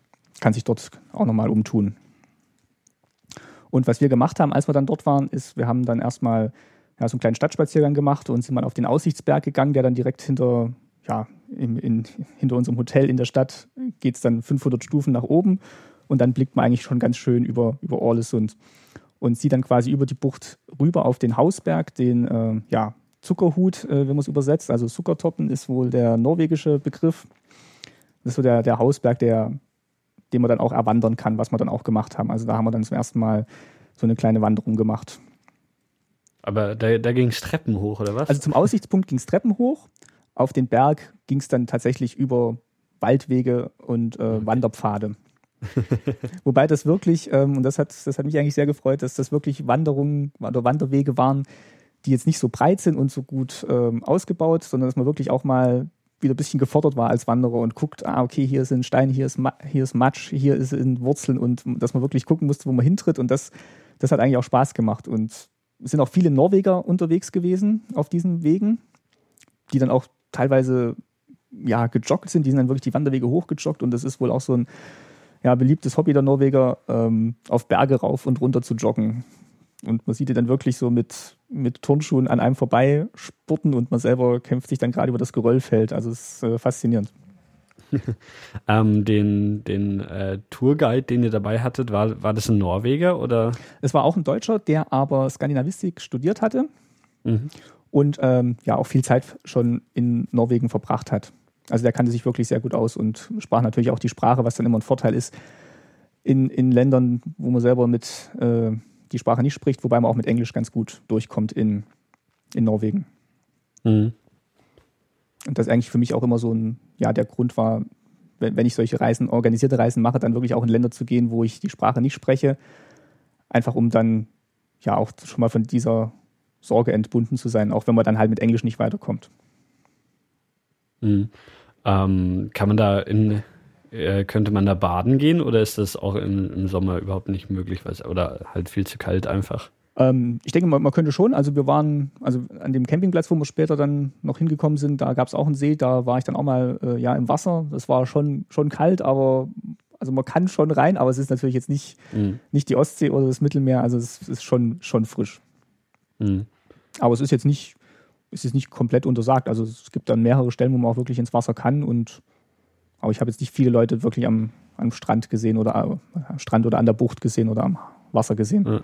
kann sich dort auch nochmal umtun. Und was wir gemacht haben, als wir dann dort waren, ist, wir haben dann erstmal ja, so einen kleinen Stadtspaziergang gemacht und sind mal auf den Aussichtsberg gegangen, der dann direkt hinter, ja, in, in, hinter unserem Hotel in der Stadt geht es dann 500 Stufen nach oben und dann blickt man eigentlich schon ganz schön über, über Orlesund und sieht dann quasi über die Bucht rüber auf den Hausberg, den äh, ja, Zuckerhut, äh, wenn man es übersetzt. Also Zuckertoppen ist wohl der norwegische Begriff. Das ist so der, der Hausberg, der, den man dann auch erwandern kann, was wir dann auch gemacht haben. Also da haben wir dann zum ersten Mal so eine kleine Wanderung gemacht. Aber da, da ging es Treppen hoch, oder was? Also zum Aussichtspunkt ging es Treppen hoch. Auf den Berg ging es dann tatsächlich über Waldwege und äh, Wanderpfade. [laughs] Wobei das wirklich, ähm, und das hat, das hat mich eigentlich sehr gefreut, dass das wirklich Wanderungen oder Wanderwege waren, die jetzt nicht so breit sind und so gut ähm, ausgebaut, sondern dass man wirklich auch mal wieder ein bisschen gefordert war als Wanderer und guckt, ah, okay, hier sind Steine, hier ist, hier ist Matsch, hier sind Wurzeln und dass man wirklich gucken musste, wo man hintritt und das, das hat eigentlich auch Spaß gemacht und sind auch viele Norweger unterwegs gewesen auf diesen Wegen, die dann auch teilweise ja, gejoggt sind, die sind dann wirklich die Wanderwege hochgejoggt und das ist wohl auch so ein ja, beliebtes Hobby der Norweger, ähm, auf Berge rauf und runter zu joggen. Und man sieht die dann wirklich so mit, mit Turnschuhen an einem vorbei spurten und man selber kämpft sich dann gerade über das Geröllfeld. Also es ist äh, faszinierend. [laughs] ähm, den den äh, Tourguide, den ihr dabei hattet, war, war das ein Norweger oder? Es war auch ein Deutscher, der aber Skandinavistik studiert hatte mhm. und ähm, ja auch viel Zeit schon in Norwegen verbracht hat. Also der kannte sich wirklich sehr gut aus und sprach natürlich auch die Sprache, was dann immer ein Vorteil ist in, in Ländern, wo man selber mit äh, die Sprache nicht spricht, wobei man auch mit Englisch ganz gut durchkommt in, in Norwegen. Mhm. Und das eigentlich für mich auch immer so ein, ja, der Grund war, wenn, ich solche Reisen, organisierte Reisen mache, dann wirklich auch in Länder zu gehen, wo ich die Sprache nicht spreche, einfach um dann ja auch schon mal von dieser Sorge entbunden zu sein, auch wenn man dann halt mit Englisch nicht weiterkommt. Mhm. Ähm, kann man da in, äh, könnte man da baden gehen oder ist das auch im, im Sommer überhaupt nicht möglich, oder halt viel zu kalt einfach? Ähm, ich denke, man, man, könnte schon. Also wir waren, also an dem Campingplatz, wo wir später dann noch hingekommen sind, da gab es auch einen See, da war ich dann auch mal äh, ja im Wasser. Das war schon, schon kalt, aber also man kann schon rein, aber es ist natürlich jetzt nicht, mhm. nicht die Ostsee oder das Mittelmeer, also es ist schon, schon frisch. Mhm. Aber es ist jetzt nicht, ist es nicht komplett untersagt. Also es gibt dann mehrere Stellen, wo man auch wirklich ins Wasser kann. Und aber ich habe jetzt nicht viele Leute wirklich am, am Strand gesehen oder äh, am Strand oder an der Bucht gesehen oder am Wasser gesehen. Ja.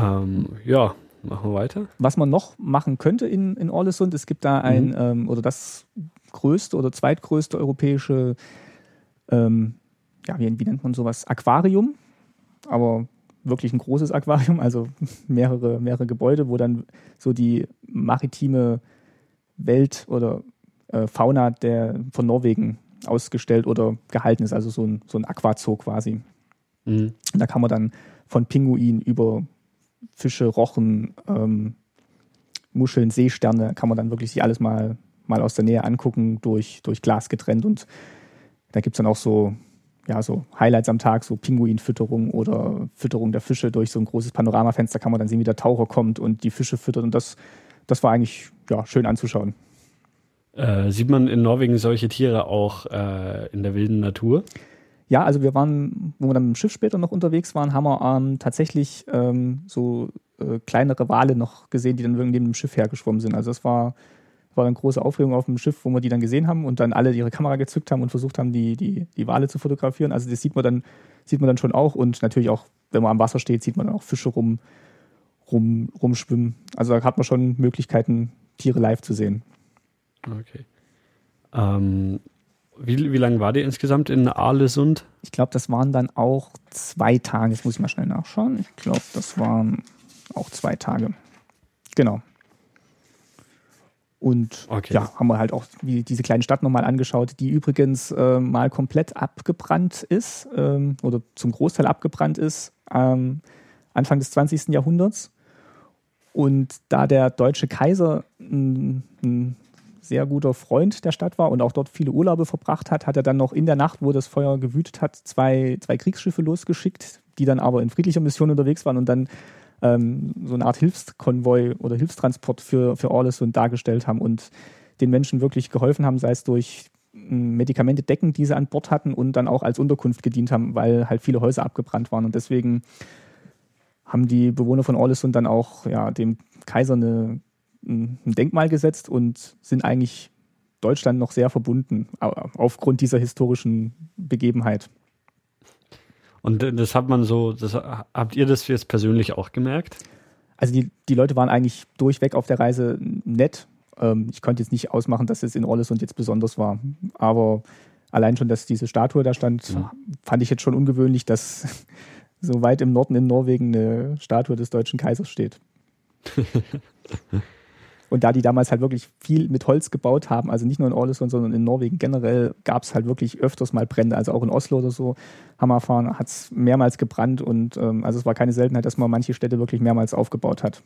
Ähm, ja machen wir weiter. Was man noch machen könnte in, in Orlesund, es gibt da ein, mhm. ähm, oder das größte oder zweitgrößte europäische, ähm, ja, wie, wie nennt man sowas, Aquarium. aber wirklich ein großes Aquarium, also [laughs] mehrere, mehrere Gebäude, wo dann so die maritime Welt oder äh, Fauna der, von Norwegen ausgestellt oder gehalten ist, also so ein, so ein Aquazoo quasi. Mhm. Da kann man dann von Pinguinen über Fische, Rochen, ähm, Muscheln, Seesterne, kann man dann wirklich sich alles mal, mal aus der Nähe angucken, durch, durch Glas getrennt. Und da gibt es dann auch so, ja, so Highlights am Tag, so Pinguinfütterung oder Fütterung der Fische durch so ein großes Panoramafenster kann man dann sehen, wie der Taucher kommt und die Fische füttert. Und das, das war eigentlich ja, schön anzuschauen. Äh, sieht man in Norwegen solche Tiere auch äh, in der wilden Natur? Ja, also wir waren, wo wir dann mit dem Schiff später noch unterwegs waren, haben wir ähm, tatsächlich ähm, so äh, kleinere Wale noch gesehen, die dann neben dem Schiff hergeschwommen sind. Also das war, war eine große Aufregung auf dem Schiff, wo wir die dann gesehen haben und dann alle ihre Kamera gezückt haben und versucht haben, die, die, die Wale zu fotografieren. Also das sieht man dann, sieht man dann schon auch und natürlich auch, wenn man am Wasser steht, sieht man dann auch Fische rum, rum, rumschwimmen. Also da hat man schon Möglichkeiten, Tiere live zu sehen. Okay. Ähm, wie, wie lange war die insgesamt in Arlesund? Ich glaube, das waren dann auch zwei Tage. Jetzt muss ich mal schnell nachschauen. Ich glaube, das waren auch zwei Tage. Genau. Und okay. ja, haben wir halt auch diese kleine Stadt nochmal angeschaut, die übrigens äh, mal komplett abgebrannt ist ähm, oder zum Großteil abgebrannt ist, ähm, Anfang des 20. Jahrhunderts. Und da der deutsche Kaiser ein, ein sehr guter Freund der Stadt war und auch dort viele Urlaube verbracht hat, hat er dann noch in der Nacht, wo das Feuer gewütet hat, zwei, zwei Kriegsschiffe losgeschickt, die dann aber in friedlicher Mission unterwegs waren und dann ähm, so eine Art Hilfskonvoi oder Hilfstransport für, für Orlesund dargestellt haben und den Menschen wirklich geholfen haben, sei es durch hm, Medikamente decken, die sie an Bord hatten und dann auch als Unterkunft gedient haben, weil halt viele Häuser abgebrannt waren. Und deswegen haben die Bewohner von Orlesund dann auch ja, dem Kaiser eine ein Denkmal gesetzt und sind eigentlich Deutschland noch sehr verbunden aufgrund dieser historischen Begebenheit. Und das hat man so, das, habt ihr das jetzt persönlich auch gemerkt? Also die, die Leute waren eigentlich durchweg auf der Reise nett. Ähm, ich konnte jetzt nicht ausmachen, dass es in Orlesund jetzt besonders war. Aber allein schon, dass diese Statue da stand, ja. fand ich jetzt schon ungewöhnlich, dass [laughs] so weit im Norden in Norwegen eine Statue des deutschen Kaisers steht. [laughs] Und da die damals halt wirklich viel mit Holz gebaut haben, also nicht nur in Ålesund, sondern in Norwegen generell, gab es halt wirklich öfters mal Brände. Also auch in Oslo oder so, Hammerfahren, hat es mehrmals gebrannt und ähm, also es war keine Seltenheit, dass man manche Städte wirklich mehrmals aufgebaut hat.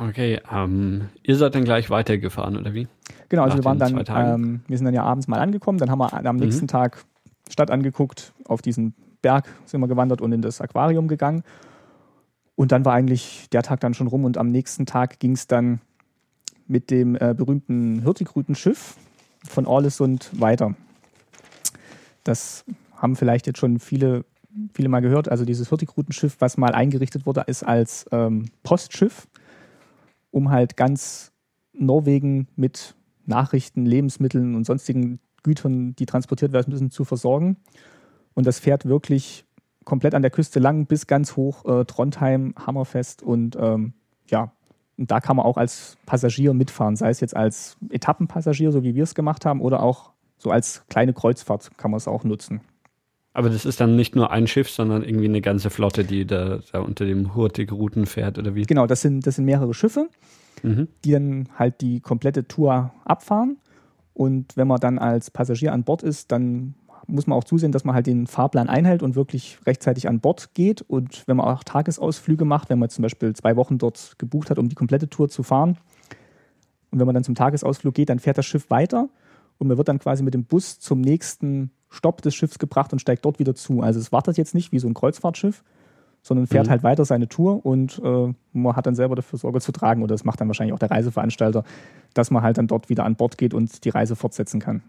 Okay, ähm, ihr seid dann gleich weitergefahren, oder wie? Genau, also Nach wir waren dann, ähm, wir sind dann ja abends mal angekommen, dann haben wir am nächsten mhm. Tag Stadt angeguckt, auf diesen Berg sind wir gewandert und in das Aquarium gegangen. Und dann war eigentlich der Tag dann schon rum und am nächsten Tag ging es dann mit dem äh, berühmten Hurtigruten-Schiff von Orlesund weiter. Das haben vielleicht jetzt schon viele, viele mal gehört. Also dieses Hurtigruten-Schiff, was mal eingerichtet wurde, ist als ähm, Postschiff, um halt ganz Norwegen mit Nachrichten, Lebensmitteln und sonstigen Gütern, die transportiert werden müssen, zu versorgen. Und das fährt wirklich komplett an der Küste lang bis ganz hoch äh, Trondheim, Hammerfest und ähm, ja, und da kann man auch als Passagier mitfahren, sei es jetzt als Etappenpassagier, so wie wir es gemacht haben, oder auch so als kleine Kreuzfahrt kann man es auch nutzen. Aber das ist dann nicht nur ein Schiff, sondern irgendwie eine ganze Flotte, die da, da unter dem Hurtigruten fährt, oder wie? Genau, das sind, das sind mehrere Schiffe, mhm. die dann halt die komplette Tour abfahren. Und wenn man dann als Passagier an Bord ist, dann muss man auch zusehen, dass man halt den Fahrplan einhält und wirklich rechtzeitig an Bord geht. Und wenn man auch Tagesausflüge macht, wenn man zum Beispiel zwei Wochen dort gebucht hat, um die komplette Tour zu fahren, und wenn man dann zum Tagesausflug geht, dann fährt das Schiff weiter und man wird dann quasi mit dem Bus zum nächsten Stopp des Schiffs gebracht und steigt dort wieder zu. Also es wartet jetzt nicht wie so ein Kreuzfahrtschiff, sondern fährt mhm. halt weiter seine Tour und äh, man hat dann selber dafür Sorge zu tragen oder das macht dann wahrscheinlich auch der Reiseveranstalter, dass man halt dann dort wieder an Bord geht und die Reise fortsetzen kann.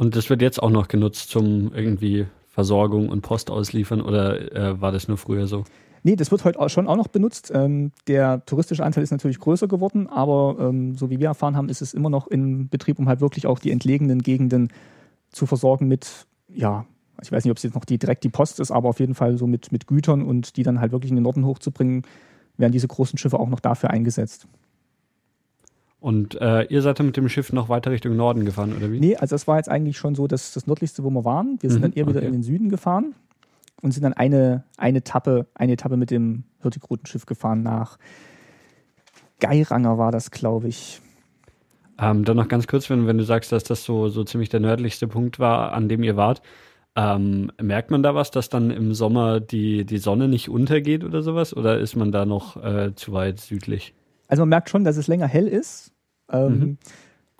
Und das wird jetzt auch noch genutzt zum irgendwie Versorgung und Post ausliefern oder äh, war das nur früher so? Nee, das wird heute schon auch noch benutzt. Ähm, der touristische Anteil ist natürlich größer geworden, aber ähm, so wie wir erfahren haben, ist es immer noch in Betrieb, um halt wirklich auch die entlegenen Gegenden zu versorgen mit, ja, ich weiß nicht, ob es jetzt noch die, direkt die Post ist, aber auf jeden Fall so mit, mit Gütern und die dann halt wirklich in den Norden hochzubringen, werden diese großen Schiffe auch noch dafür eingesetzt. Und äh, ihr seid dann mit dem Schiff noch weiter Richtung Norden gefahren, oder wie? Nee, also es war jetzt eigentlich schon so das, das nördlichste, wo wir waren. Wir sind mhm, dann eher wieder okay. in den Süden gefahren. und sind dann eine, eine Etappe, eine Etappe mit dem Hürtigrutenschiff gefahren nach Geiranger war das, glaube ich. Ähm, dann noch ganz kurz, wenn, wenn du sagst, dass das so, so ziemlich der nördlichste Punkt war, an dem ihr wart. Ähm, merkt man da was, dass dann im Sommer die, die Sonne nicht untergeht oder sowas? Oder ist man da noch äh, zu weit südlich? Also man merkt schon, dass es länger hell ist. Ähm, mhm.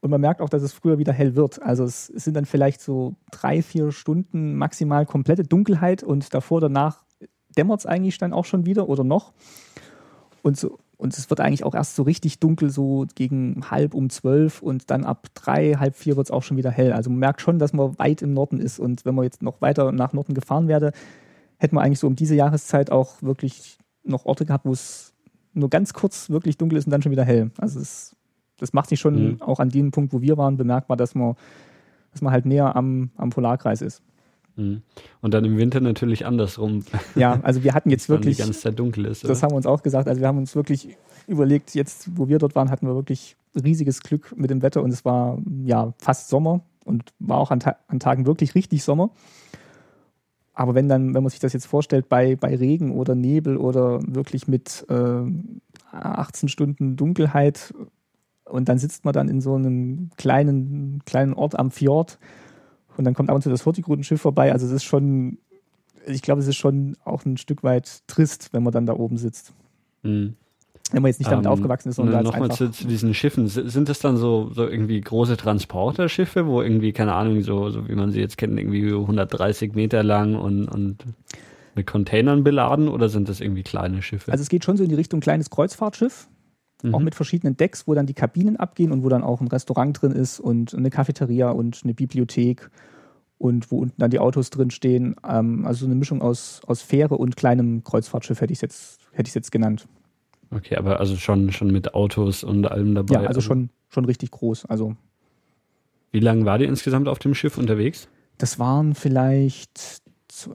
Und man merkt auch, dass es früher wieder hell wird. Also es, es, sind dann vielleicht so drei, vier Stunden maximal komplette Dunkelheit und davor, danach dämmert es eigentlich dann auch schon wieder oder noch. Und, so, und es wird eigentlich auch erst so richtig dunkel, so gegen halb um zwölf und dann ab drei, halb vier wird es auch schon wieder hell. Also man merkt schon, dass man weit im Norden ist. Und wenn man jetzt noch weiter nach Norden gefahren wäre, hätte man eigentlich so um diese Jahreszeit auch wirklich noch Orte gehabt, wo es nur ganz kurz wirklich dunkel ist und dann schon wieder hell. Also es das macht sich schon mhm. auch an dem Punkt, wo wir waren, bemerkbar, dass man, dass man halt näher am, am Polarkreis ist. Mhm. Und dann im Winter natürlich andersrum. Ja, also wir hatten jetzt [laughs] wirklich. Die ganze Zeit dunkel ist. Oder? Das haben wir uns auch gesagt. Also wir haben uns wirklich überlegt, jetzt, wo wir dort waren, hatten wir wirklich riesiges Glück mit dem Wetter und es war ja fast Sommer und war auch an, Ta an Tagen wirklich richtig Sommer. Aber wenn dann, wenn man sich das jetzt vorstellt, bei, bei Regen oder Nebel oder wirklich mit äh, 18 Stunden Dunkelheit und dann sitzt man dann in so einem kleinen, kleinen Ort am Fjord und dann kommt ab und zu das Hurtigrutenschiff vorbei. Also es ist schon, ich glaube, es ist schon auch ein Stück weit trist, wenn man dann da oben sitzt. Mhm. Wenn man jetzt nicht damit ähm, aufgewachsen ist. sondern Nochmal zu, zu, diesen Schiffen. Sind das dann so, so irgendwie große Transporterschiffe, wo irgendwie, keine Ahnung, so, so wie man sie jetzt kennt, irgendwie 130 Meter lang und, und mit Containern beladen oder sind das irgendwie kleine Schiffe? Also es geht schon so in die Richtung kleines Kreuzfahrtschiff mhm. auch mit verschiedenen Decks, wo dann die Kabinen abgehen und wo dann auch ein Restaurant drin ist und eine Cafeteria und eine Bibliothek und wo unten dann die Autos drin stehen. Ähm, also so eine Mischung aus, aus Fähre und kleinem Kreuzfahrtschiff hätte ich es jetzt, hätte jetzt genannt. Okay, aber also schon, schon mit Autos und allem dabei. Ja, also, also schon, schon richtig groß. Also Wie lange war ihr insgesamt auf dem Schiff unterwegs? Das waren vielleicht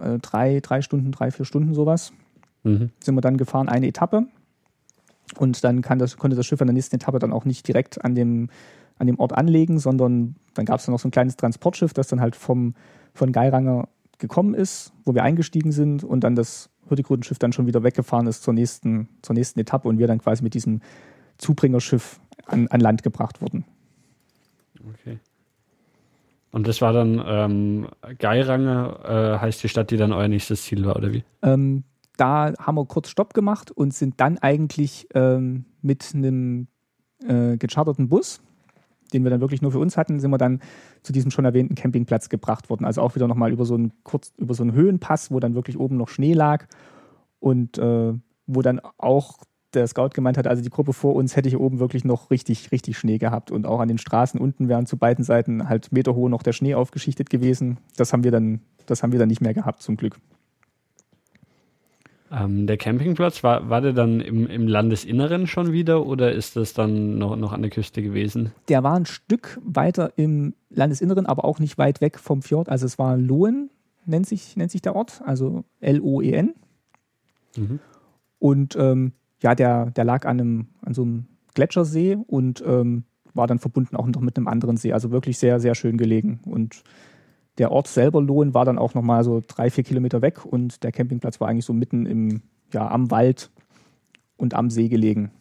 äh, drei, drei Stunden, drei, vier Stunden sowas. Mhm. Sind wir dann gefahren, eine Etappe. Und dann das, konnte das Schiff an der nächsten Etappe dann auch nicht direkt an dem, an dem Ort anlegen, sondern dann gab es dann noch so ein kleines Transportschiff, das dann halt vom, von Geiranger gekommen ist, wo wir eingestiegen sind und dann das Hurtigrutenschiff dann schon wieder weggefahren ist zur nächsten, zur nächsten Etappe und wir dann quasi mit diesem Zubringerschiff an, an Land gebracht wurden. Okay. Und das war dann ähm, Geiranger, äh, heißt die Stadt, die dann euer nächstes Ziel war, oder wie? Ähm, da haben wir kurz Stopp gemacht und sind dann eigentlich ähm, mit einem äh, gecharterten Bus, den wir dann wirklich nur für uns hatten, sind wir dann zu diesem schon erwähnten Campingplatz gebracht worden. Also auch wieder nochmal über so einen kurz über so einen Höhenpass, wo dann wirklich oben noch Schnee lag und äh, wo dann auch der Scout gemeint hat, also die Gruppe vor uns hätte hier oben wirklich noch richtig, richtig Schnee gehabt. Und auch an den Straßen unten wären zu beiden Seiten halt meterhoch noch der Schnee aufgeschichtet gewesen. Das haben wir dann, das haben wir dann nicht mehr gehabt, zum Glück. Ähm, der Campingplatz, war, war der dann im, im Landesinneren schon wieder oder ist das dann noch, noch an der Küste gewesen? Der war ein Stück weiter im Landesinneren, aber auch nicht weit weg vom Fjord. Also es war Lohen, nennt sich, nennt sich der Ort, also L-O-E-N. Mhm. Und ähm, ja, der, der lag an, einem, an so einem Gletschersee und ähm, war dann verbunden auch noch mit einem anderen See. Also wirklich sehr, sehr schön gelegen. Und der Ort selber, Lohen, war dann auch nochmal so drei, vier Kilometer weg und der Campingplatz war eigentlich so mitten im, ja, am Wald und am See gelegen.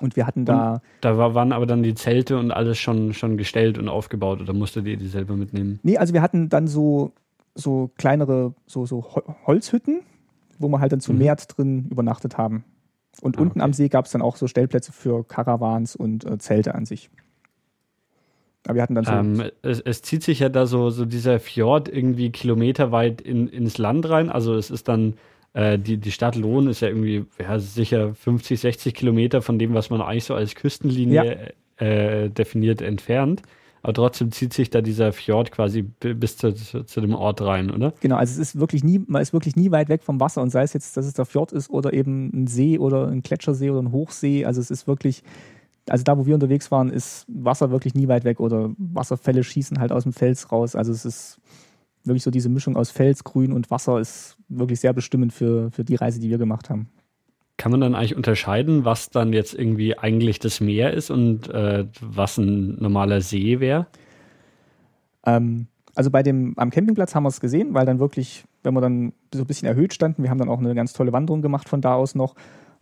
Und wir hatten da. Und da war, waren aber dann die Zelte und alles schon, schon gestellt und aufgebaut oder musstet ihr die selber mitnehmen? Nee, also wir hatten dann so, so kleinere so, so Holzhütten, wo wir halt dann zu mhm. Meer drin übernachtet haben. Und ah, unten okay. am See gab es dann auch so Stellplätze für Karawans und äh, Zelte an sich. Aber wir hatten dann so. Ähm, es, es, zieht sich ja da so, so dieser Fjord irgendwie kilometerweit in, ins Land rein. Also es ist dann, äh, die, die Stadt Lohn ist ja irgendwie ja, sicher 50, 60 Kilometer von dem, was man eigentlich so als Küstenlinie ja. äh, definiert, entfernt. Aber trotzdem zieht sich da dieser Fjord quasi bis zu, zu, zu, dem Ort rein, oder? Genau, also es ist wirklich nie, man ist wirklich nie weit weg vom Wasser und sei es jetzt, dass es der Fjord ist oder eben ein See oder ein Gletschersee oder ein Hochsee. Also es ist wirklich also da, wo wir unterwegs waren, ist Wasser wirklich nie weit weg oder Wasserfälle schießen halt aus dem Fels raus. Also es ist wirklich so diese Mischung aus Fels, Grün und Wasser ist wirklich sehr bestimmend für, für die Reise, die wir gemacht haben. Kann man dann eigentlich unterscheiden, was dann jetzt irgendwie eigentlich das Meer ist und äh, was ein normaler See wäre? Ähm, also bei dem, am Campingplatz haben wir es gesehen, weil dann wirklich wenn wir dann so ein bisschen erhöht standen, wir haben dann auch eine ganz tolle Wanderung gemacht von da aus noch.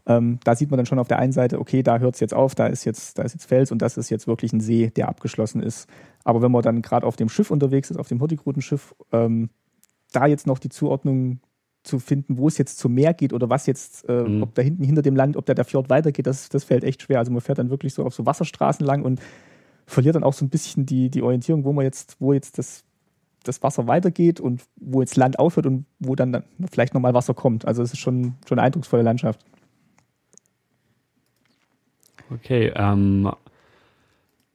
Ähm, da sieht man dann schon auf der einen Seite, okay, da hört es jetzt auf, da ist jetzt, da ist jetzt Fels und das ist jetzt wirklich ein See, der abgeschlossen ist. Aber wenn man dann gerade auf dem Schiff unterwegs ist, auf dem Hurtigrutenschiff, ähm, da jetzt noch die Zuordnung zu finden, wo es jetzt zum Meer geht oder was jetzt, äh, mhm. ob da hinten hinter dem Land, ob da der Fjord weitergeht, das, das fällt echt schwer. Also man fährt dann wirklich so auf so Wasserstraßen lang und verliert dann auch so ein bisschen die, die Orientierung, wo man jetzt, wo jetzt das, das Wasser weitergeht und wo jetzt Land aufhört und wo dann, dann vielleicht nochmal Wasser kommt. Also es ist schon, schon eine eindrucksvolle Landschaft. Okay, ähm,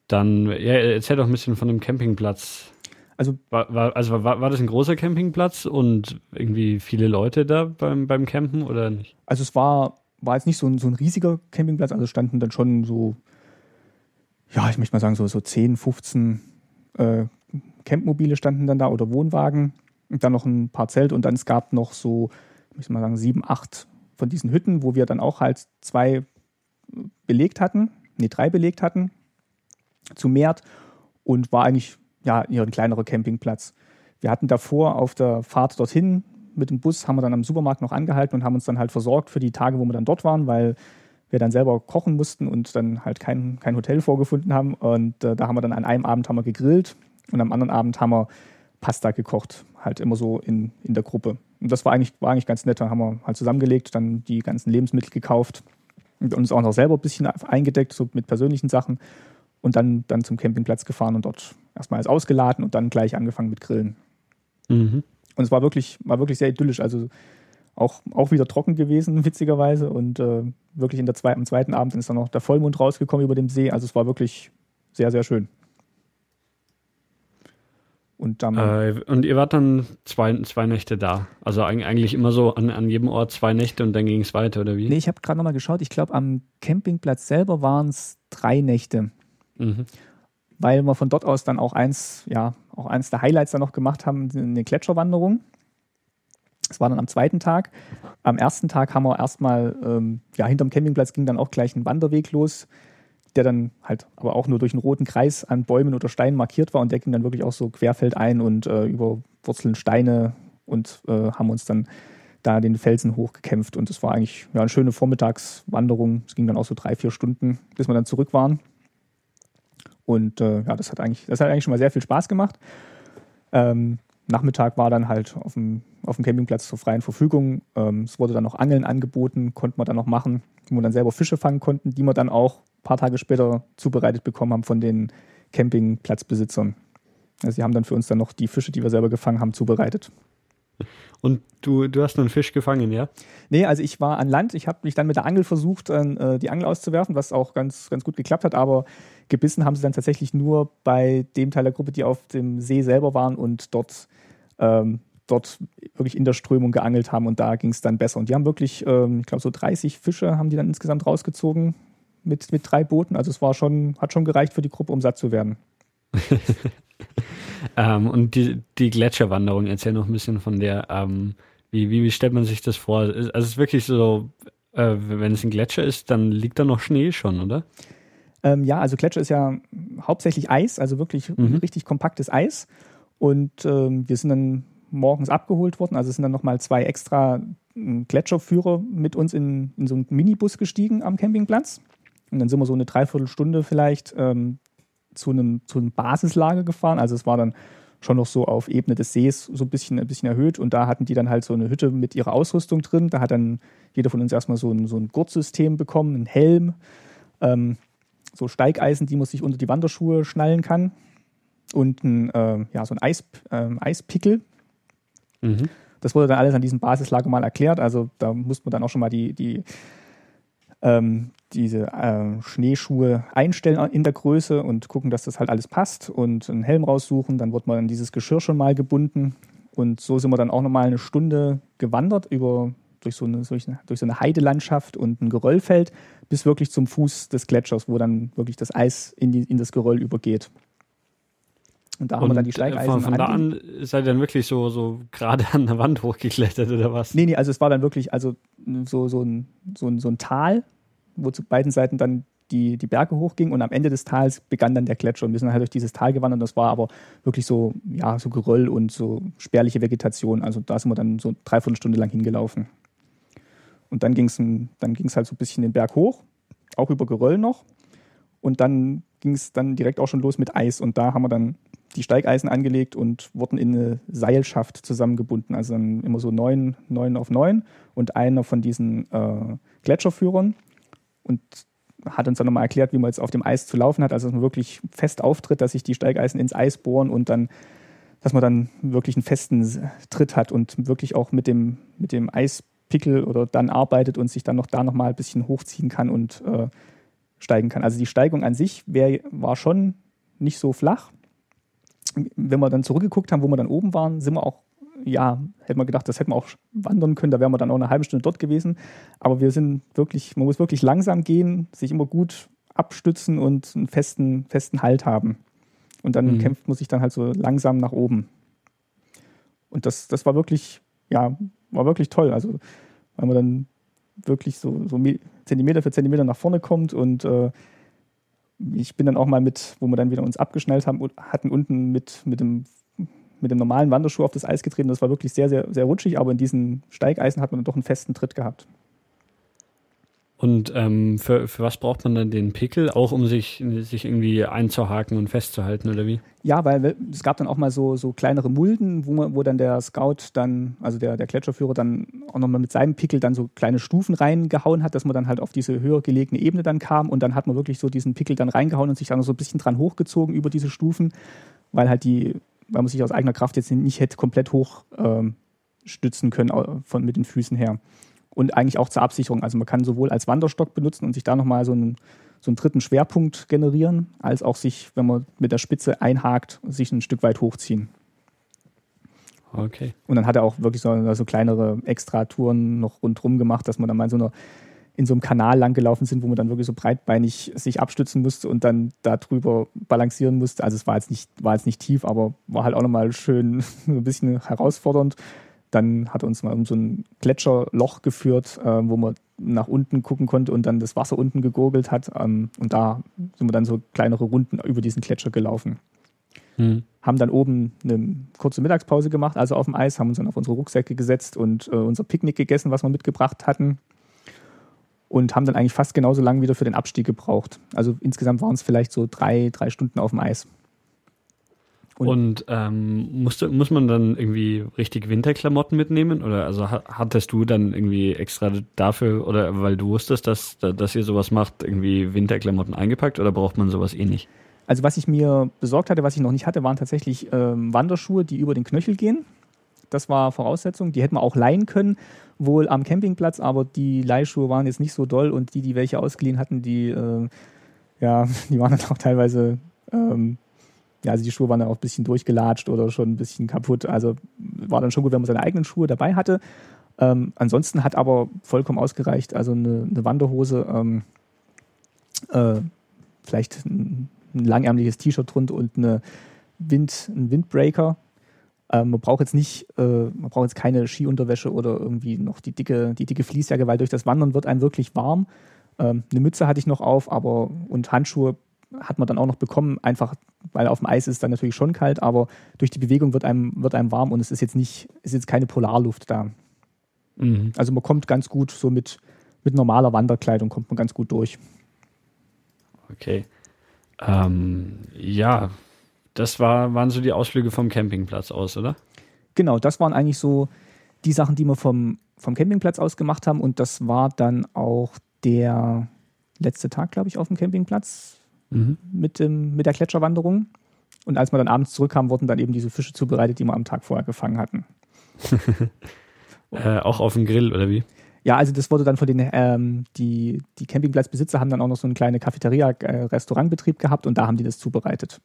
dann ja, erzähl doch ein bisschen von dem Campingplatz. Also war, war, also war, war das ein großer Campingplatz und irgendwie viele Leute da beim, beim Campen oder nicht? Also es war, war jetzt nicht so ein, so ein riesiger Campingplatz, also standen dann schon so, ja, ich möchte mal sagen, so, so 10, 15 äh, Campmobile standen dann da oder Wohnwagen und dann noch ein paar Zelte und dann es gab noch so, ich möchte mal sagen, sieben, acht von diesen Hütten, wo wir dann auch halt zwei belegt hatten, nee, drei belegt hatten, zu Mert und war eigentlich ja ein kleinerer Campingplatz. Wir hatten davor auf der Fahrt dorthin mit dem Bus, haben wir dann am Supermarkt noch angehalten und haben uns dann halt versorgt für die Tage, wo wir dann dort waren, weil wir dann selber kochen mussten und dann halt kein, kein Hotel vorgefunden haben. Und äh, da haben wir dann an einem Abend haben wir gegrillt und am anderen Abend haben wir Pasta gekocht, halt immer so in, in der Gruppe. Und das war eigentlich, war eigentlich ganz nett. Da haben wir halt zusammengelegt, dann die ganzen Lebensmittel gekauft und uns auch noch selber ein bisschen eingedeckt, so mit persönlichen Sachen. Und dann, dann zum Campingplatz gefahren und dort erstmal alles ausgeladen und dann gleich angefangen mit Grillen. Mhm. Und es war wirklich, war wirklich sehr idyllisch. Also auch, auch wieder trocken gewesen, [laughs] witzigerweise. Und äh, wirklich in der zwei, am zweiten Abend ist dann noch der Vollmond rausgekommen über dem See. Also es war wirklich sehr, sehr schön. Und, dann, äh, und ihr wart dann zwei, zwei Nächte da. Also eigentlich immer so an, an jedem Ort zwei Nächte und dann ging es weiter, oder wie? Nee, ich habe gerade nochmal geschaut. Ich glaube, am Campingplatz selber waren es drei Nächte. Mhm. Weil wir von dort aus dann auch eins, ja, auch eins der Highlights dann noch gemacht haben, eine Gletscherwanderung. Das war dann am zweiten Tag. Am ersten Tag haben wir erstmal, ähm, ja, hinterm Campingplatz ging dann auch gleich ein Wanderweg los der dann halt aber auch nur durch einen roten Kreis an Bäumen oder Steinen markiert war und der ging dann wirklich auch so querfeldein und äh, über Wurzeln Steine und äh, haben uns dann da den Felsen hochgekämpft und es war eigentlich ja, eine schöne Vormittagswanderung. Es ging dann auch so drei, vier Stunden, bis wir dann zurück waren. Und äh, ja, das hat eigentlich, das hat eigentlich schon mal sehr viel Spaß gemacht. Ähm, Nachmittag war dann halt auf dem, auf dem Campingplatz zur freien Verfügung. Ähm, es wurde dann noch Angeln angeboten, konnten wir dann noch machen, wo wir dann selber Fische fangen konnten, die wir dann auch paar Tage später zubereitet bekommen haben von den Campingplatzbesitzern. Also sie haben dann für uns dann noch die Fische, die wir selber gefangen haben, zubereitet. Und du, du hast einen Fisch gefangen, ja? Nee, also ich war an Land. Ich habe mich dann mit der Angel versucht, äh, die Angel auszuwerfen, was auch ganz, ganz gut geklappt hat. Aber gebissen haben sie dann tatsächlich nur bei dem Teil der Gruppe, die auf dem See selber waren und dort, ähm, dort wirklich in der Strömung geangelt haben. Und da ging es dann besser. Und die haben wirklich, ähm, ich glaube, so 30 Fische haben die dann insgesamt rausgezogen mit, mit drei Booten. Also es war schon, hat schon gereicht für die Gruppe, um satt zu werden. [laughs] [laughs] ähm, und die, die Gletscherwanderung, erzähl noch ein bisschen von der. Ähm, wie, wie, wie stellt man sich das vor? Also es ist wirklich so, äh, wenn es ein Gletscher ist, dann liegt da noch Schnee schon, oder? Ähm, ja, also Gletscher ist ja hauptsächlich Eis, also wirklich mhm. richtig kompaktes Eis. Und ähm, wir sind dann morgens abgeholt worden. Also sind dann nochmal zwei extra hm, Gletscherführer mit uns in, in so einen Minibus gestiegen am Campingplatz. Und dann sind wir so eine Dreiviertelstunde vielleicht ähm, zu, einem, zu einem Basislager gefahren. Also es war dann schon noch so auf Ebene des Sees so ein bisschen, ein bisschen erhöht. Und da hatten die dann halt so eine Hütte mit ihrer Ausrüstung drin. Da hat dann jeder von uns erstmal so ein, so ein Gurtsystem bekommen, einen Helm, ähm, so Steigeisen, die man sich unter die Wanderschuhe schnallen kann. Und ein, äh, ja, so ein Eis, äh, Eispickel. Mhm. Das wurde dann alles an diesem Basislager mal erklärt. Also da musste man dann auch schon mal die, die ähm, diese äh, Schneeschuhe einstellen in der Größe und gucken, dass das halt alles passt und einen Helm raussuchen. Dann wird man an dieses Geschirr schon mal gebunden. Und so sind wir dann auch nochmal eine Stunde gewandert über, durch, so eine, durch, durch so eine Heidelandschaft und ein Geröllfeld bis wirklich zum Fuß des Gletschers, wo dann wirklich das Eis in, die, in das Geröll übergeht. Und da haben und wir dann die Steigeisen. Von, von da an seid ihr dann wirklich so, so gerade an der Wand hochgeklettert oder was? Nee, nee, also es war dann wirklich also so, so, ein, so, ein, so ein Tal, wo zu beiden Seiten dann die, die Berge hochging und am Ende des Tals begann dann der Gletscher. Und wir sind halt durch dieses Tal gewandert und das war aber wirklich so, ja, so Geröll und so spärliche Vegetation. Also da sind wir dann so dreiviertel Stunde lang hingelaufen. Und dann ging es dann halt so ein bisschen den Berg hoch, auch über Geröll noch. Und dann ging es dann direkt auch schon los mit Eis. Und da haben wir dann die Steigeisen angelegt und wurden in eine Seilschaft zusammengebunden. Also dann immer so neun, neun auf neun und einer von diesen äh, Gletscherführern. Und hat uns dann nochmal erklärt, wie man jetzt auf dem Eis zu laufen hat. Also dass man wirklich fest auftritt, dass sich die Steigeisen ins Eis bohren und dann, dass man dann wirklich einen festen Tritt hat und wirklich auch mit dem, mit dem Eispickel oder dann arbeitet und sich dann noch da nochmal ein bisschen hochziehen kann und äh, steigen kann. Also die Steigung an sich wär, war schon nicht so flach. Wenn wir dann zurückgeguckt haben, wo wir dann oben waren, sind wir auch, ja, hätten wir gedacht, das hätten wir auch wandern können, da wären wir dann auch eine halbe Stunde dort gewesen. Aber wir sind wirklich, man muss wirklich langsam gehen, sich immer gut abstützen und einen festen, festen Halt haben. Und dann mhm. kämpft man sich dann halt so langsam nach oben. Und das, das war wirklich, ja, war wirklich toll. Also, weil man dann wirklich so, so Zentimeter für Zentimeter nach vorne kommt und äh, ich bin dann auch mal mit, wo wir dann wieder uns abgeschnallt haben, hatten unten mit, mit, dem, mit dem normalen Wanderschuh auf das Eis getreten. Das war wirklich sehr, sehr, sehr rutschig, aber in diesen Steigeisen hat man dann doch einen festen Tritt gehabt. Und ähm, für, für was braucht man dann den Pickel? Auch um sich, sich irgendwie einzuhaken und festzuhalten, oder wie? Ja, weil es gab dann auch mal so, so kleinere Mulden, wo, man, wo dann der Scout dann, also der, der Gletscherführer dann auch nochmal mit seinem Pickel dann so kleine Stufen reingehauen hat, dass man dann halt auf diese höher gelegene Ebene dann kam und dann hat man wirklich so diesen Pickel dann reingehauen und sich dann so ein bisschen dran hochgezogen über diese Stufen, weil halt die, weil man sich aus eigener Kraft jetzt nicht hätte komplett hoch ähm, stützen können von, mit den Füßen her und eigentlich auch zur Absicherung. Also man kann sowohl als Wanderstock benutzen und sich da nochmal so einen, so einen dritten Schwerpunkt generieren, als auch sich, wenn man mit der Spitze einhakt, sich ein Stück weit hochziehen. Okay. Und dann hat er auch wirklich so, so kleinere Extratouren noch rundherum gemacht, dass man dann mal in so, einer, in so einem Kanal langgelaufen sind, wo man dann wirklich so breitbeinig sich abstützen musste und dann darüber balancieren musste. Also es war jetzt nicht, war jetzt nicht tief, aber war halt auch nochmal schön, [laughs] so ein bisschen herausfordernd. Dann hat uns mal um so ein Gletscherloch geführt, äh, wo man nach unten gucken konnte und dann das Wasser unten gegurgelt hat. Ähm, und da sind wir dann so kleinere Runden über diesen Gletscher gelaufen. Hm. Haben dann oben eine kurze Mittagspause gemacht, also auf dem Eis, haben uns dann auf unsere Rucksäcke gesetzt und äh, unser Picknick gegessen, was wir mitgebracht hatten. Und haben dann eigentlich fast genauso lange wieder für den Abstieg gebraucht. Also insgesamt waren es vielleicht so drei, drei Stunden auf dem Eis. Und, und ähm, musste, muss man dann irgendwie richtig Winterklamotten mitnehmen? Oder also hattest du dann irgendwie extra dafür, oder weil du wusstest, dass, dass ihr sowas macht, irgendwie Winterklamotten eingepackt oder braucht man sowas eh nicht? Also was ich mir besorgt hatte, was ich noch nicht hatte, waren tatsächlich ähm, Wanderschuhe, die über den Knöchel gehen. Das war Voraussetzung. Die hätten wir auch leihen können, wohl am Campingplatz, aber die Leihschuhe waren jetzt nicht so doll und die, die welche ausgeliehen hatten, die, äh, ja, [laughs] die waren dann auch teilweise ähm, ja, also die Schuhe waren dann auch ein bisschen durchgelatscht oder schon ein bisschen kaputt. Also war dann schon gut, wenn man seine eigenen Schuhe dabei hatte. Ähm, ansonsten hat aber vollkommen ausgereicht, also eine, eine Wanderhose, ähm, äh, vielleicht ein, ein langärmliches T-Shirt drunter und eine Wind, ein Windbreaker. Ähm, man braucht jetzt nicht, äh, man braucht jetzt keine Skiunterwäsche oder irgendwie noch die dicke, die dicke Fließjacke, weil durch das Wandern wird einem wirklich warm. Ähm, eine Mütze hatte ich noch auf, aber und Handschuhe hat man dann auch noch bekommen, einfach weil auf dem Eis ist dann natürlich schon kalt, aber durch die Bewegung wird einem, wird einem warm und es ist jetzt nicht, ist jetzt keine Polarluft da. Mhm. Also man kommt ganz gut so mit, mit normaler Wanderkleidung kommt man ganz gut durch. Okay. Ähm, ja, das war, waren so die Ausflüge vom Campingplatz aus, oder? Genau, das waren eigentlich so die Sachen, die wir vom, vom Campingplatz aus gemacht haben und das war dann auch der letzte Tag, glaube ich, auf dem Campingplatz mhm. mit, dem, mit der Gletscherwanderung. Und als wir dann abends zurückkamen, wurden dann eben diese Fische zubereitet, die wir am Tag vorher gefangen hatten. [laughs] äh, auch auf dem Grill, oder wie? Ja, also das wurde dann von den, ähm, die, die Campingplatzbesitzer haben dann auch noch so eine kleine Cafeteria-Restaurantbetrieb gehabt und da haben die das zubereitet.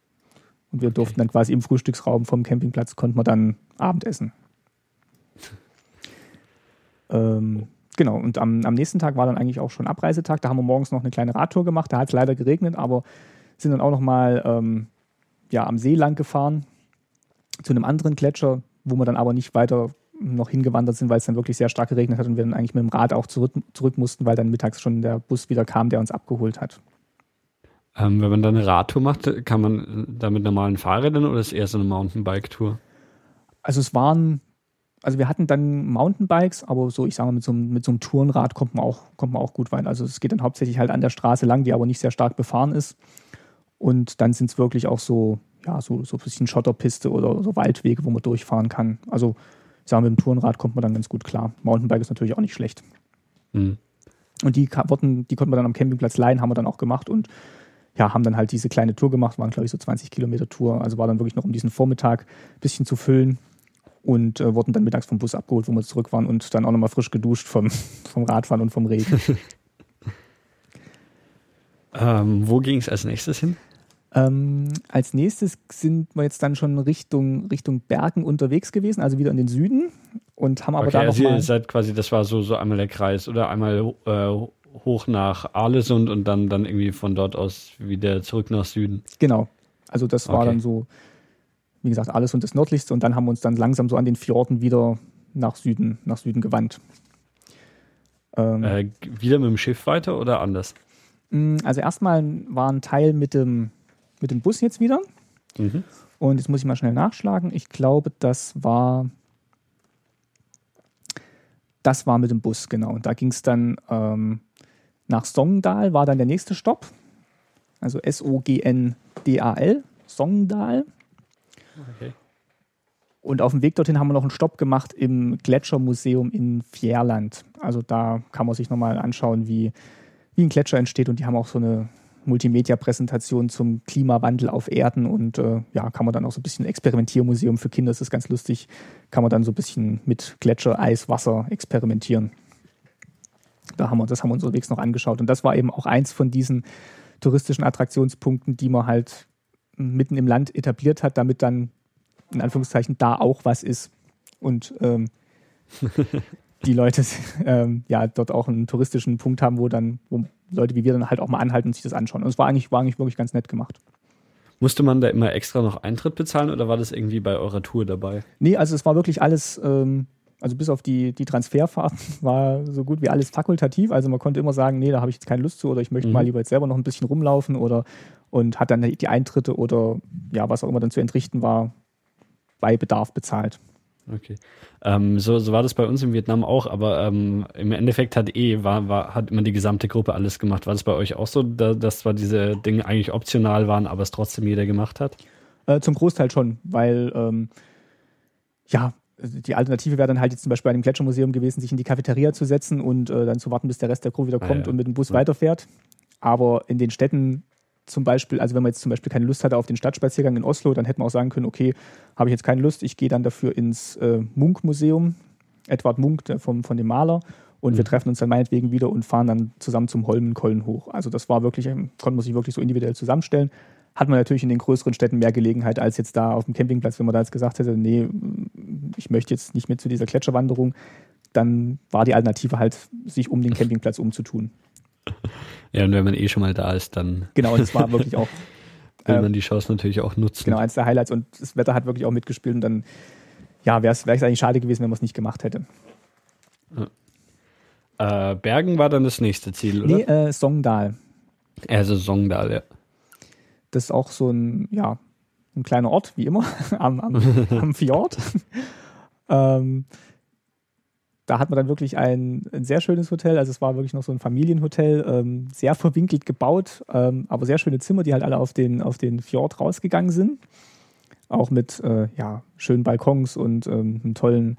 Und wir durften dann quasi im Frühstücksraum vom Campingplatz, konnten wir dann Abendessen. [laughs] ähm, genau, und am, am nächsten Tag war dann eigentlich auch schon Abreisetag. Da haben wir morgens noch eine kleine Radtour gemacht. Da hat es leider geregnet, aber sind dann auch noch mal ähm, ja, am See lang gefahren zu einem anderen Gletscher, wo wir dann aber nicht weiter noch hingewandert sind, weil es dann wirklich sehr stark geregnet hat und wir dann eigentlich mit dem Rad auch zurück, zurück mussten, weil dann mittags schon der Bus wieder kam, der uns abgeholt hat. Ähm, wenn man da eine Radtour macht, kann man da mit normalen Fahrrädern oder ist es eher so eine Mountainbike-Tour? Also es waren, also wir hatten dann Mountainbikes, aber so, ich sage mal, mit so, einem, mit so einem Tourenrad kommt man, auch, kommt man auch gut rein. Also es geht dann hauptsächlich halt an der Straße lang, die aber nicht sehr stark befahren ist. Und dann sind es wirklich auch so, ja, so, so ein bisschen Schotterpiste oder so Waldwege, wo man durchfahren kann. Also ich sage, mit dem Tourenrad kommt man dann ganz gut klar. Mountainbike ist natürlich auch nicht schlecht. Mhm. Und die, wurden, die konnten wir dann am Campingplatz leihen, haben wir dann auch gemacht und ja, haben dann halt diese kleine Tour gemacht, waren glaube ich so 20 Kilometer Tour. Also war dann wirklich noch um diesen Vormittag ein bisschen zu füllen und äh, wurden dann mittags vom Bus abgeholt, wo wir zurück waren und dann auch nochmal frisch geduscht vom, [laughs] vom Radfahren und vom Regen. [laughs] ähm, wo ging es als nächstes hin? Ähm, als nächstes sind wir jetzt dann schon Richtung, Richtung Bergen unterwegs gewesen, also wieder in den Süden und haben aber okay, da also noch mal ihr seid quasi, das war so, so einmal der Kreis oder einmal äh, hoch nach Arlesund und dann, dann irgendwie von dort aus wieder zurück nach Süden. Genau. Also das war okay. dann so, wie gesagt, Arlesund das nördlichste und dann haben wir uns dann langsam so an den Fjorden wieder nach Süden, nach Süden gewandt. Ähm, äh, wieder mit dem Schiff weiter oder anders? Mm, also erstmal war ein Teil mit dem, mit dem Bus jetzt wieder. Mhm. Und jetzt muss ich mal schnell nachschlagen. Ich glaube, das war das war mit dem Bus, genau. Und da ging es dann ähm, nach Songdal war dann der nächste Stopp. Also S-O-G-N-D-A-L, Songdal. Okay. Und auf dem Weg dorthin haben wir noch einen Stopp gemacht im Gletschermuseum in Fjärland. Also da kann man sich nochmal anschauen, wie, wie ein Gletscher entsteht. Und die haben auch so eine Multimedia-Präsentation zum Klimawandel auf Erden und äh, ja, kann man dann auch so ein bisschen Experimentiermuseum für Kinder, das ist ganz lustig, kann man dann so ein bisschen mit Gletscher, Eis, Wasser experimentieren. Da haben wir, das haben wir uns unterwegs noch angeschaut. Und das war eben auch eins von diesen touristischen Attraktionspunkten, die man halt mitten im Land etabliert hat, damit dann in Anführungszeichen da auch was ist. Und ähm, [laughs] die Leute ähm, ja dort auch einen touristischen Punkt haben, wo dann, wo Leute wie wir dann halt auch mal anhalten und sich das anschauen. Und es war eigentlich, war eigentlich wirklich ganz nett gemacht. Musste man da immer extra noch Eintritt bezahlen oder war das irgendwie bei eurer Tour dabei? Nee, also es war wirklich alles ähm, also bis auf die, die Transferfahrten [laughs] war so gut wie alles fakultativ. Also man konnte immer sagen, nee, da habe ich jetzt keine Lust zu oder ich möchte mhm. mal lieber jetzt selber noch ein bisschen rumlaufen oder und hat dann die Eintritte oder ja, was auch immer dann zu entrichten war, bei Bedarf bezahlt. Okay. Ähm, so, so war das bei uns in Vietnam auch, aber ähm, im Endeffekt hat eh, war, war, hat immer die gesamte Gruppe alles gemacht. War das bei euch auch so, da, dass zwar diese Dinge eigentlich optional waren, aber es trotzdem jeder gemacht hat? Äh, zum Großteil schon, weil ähm, ja, die Alternative wäre dann halt jetzt zum Beispiel bei einem Gletschermuseum gewesen, sich in die Cafeteria zu setzen und äh, dann zu warten, bis der Rest der Crew wieder ah, kommt ah, ja. und mit dem Bus ja. weiterfährt. Aber in den Städten zum Beispiel, also wenn man jetzt zum Beispiel keine Lust hatte auf den Stadtspaziergang in Oslo, dann hätte man auch sagen können, okay, habe ich jetzt keine Lust, ich gehe dann dafür ins äh, Munk-Museum, Edward Munk vom, von dem Maler, und mhm. wir treffen uns dann meinetwegen wieder und fahren dann zusammen zum Holmenkollen hoch. Also das war wirklich, ähm, konnte man sich wirklich so individuell zusammenstellen hat man natürlich in den größeren Städten mehr Gelegenheit als jetzt da auf dem Campingplatz. Wenn man da jetzt gesagt hätte, nee, ich möchte jetzt nicht mehr zu dieser Gletscherwanderung, dann war die Alternative halt, sich um den Campingplatz umzutun. [laughs] Ja, und wenn man eh schon mal da ist, dann. Genau, das war wirklich auch. [laughs] will man ähm, die Chance natürlich auch nutzen. Genau, eins der Highlights. Und das Wetter hat wirklich auch mitgespielt. Und dann, ja, wäre es eigentlich schade gewesen, wenn man es nicht gemacht hätte. Äh, Bergen war dann das nächste Ziel, oder? Nee, äh, Songdal. Also Songdal, ja. Das ist auch so ein, ja, ein kleiner Ort, wie immer, [laughs] am, am, am Fjord. Ähm, da hat man dann wirklich ein, ein, sehr schönes Hotel. Also es war wirklich noch so ein Familienhotel, ähm, sehr verwinkelt gebaut, ähm, aber sehr schöne Zimmer, die halt alle auf den, auf den Fjord rausgegangen sind. Auch mit äh, ja, schönen Balkons und ähm, einem tollen,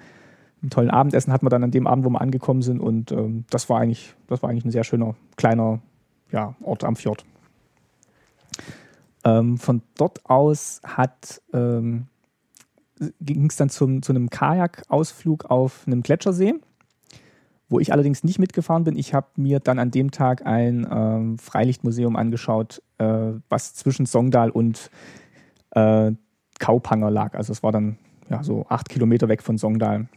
einem tollen Abendessen hat man dann an dem Abend, wo wir angekommen sind. Und ähm, das war eigentlich, das war eigentlich ein sehr schöner, kleiner ja, Ort am Fjord. Ähm, von dort aus hat, ähm, ging es dann zum, zu einem Kajakausflug auf einem Gletschersee, wo ich allerdings nicht mitgefahren bin. Ich habe mir dann an dem Tag ein ähm, Freilichtmuseum angeschaut, äh, was zwischen Songdal und äh, Kaupanger lag. Also es war dann ja, so acht Kilometer weg von Songdal.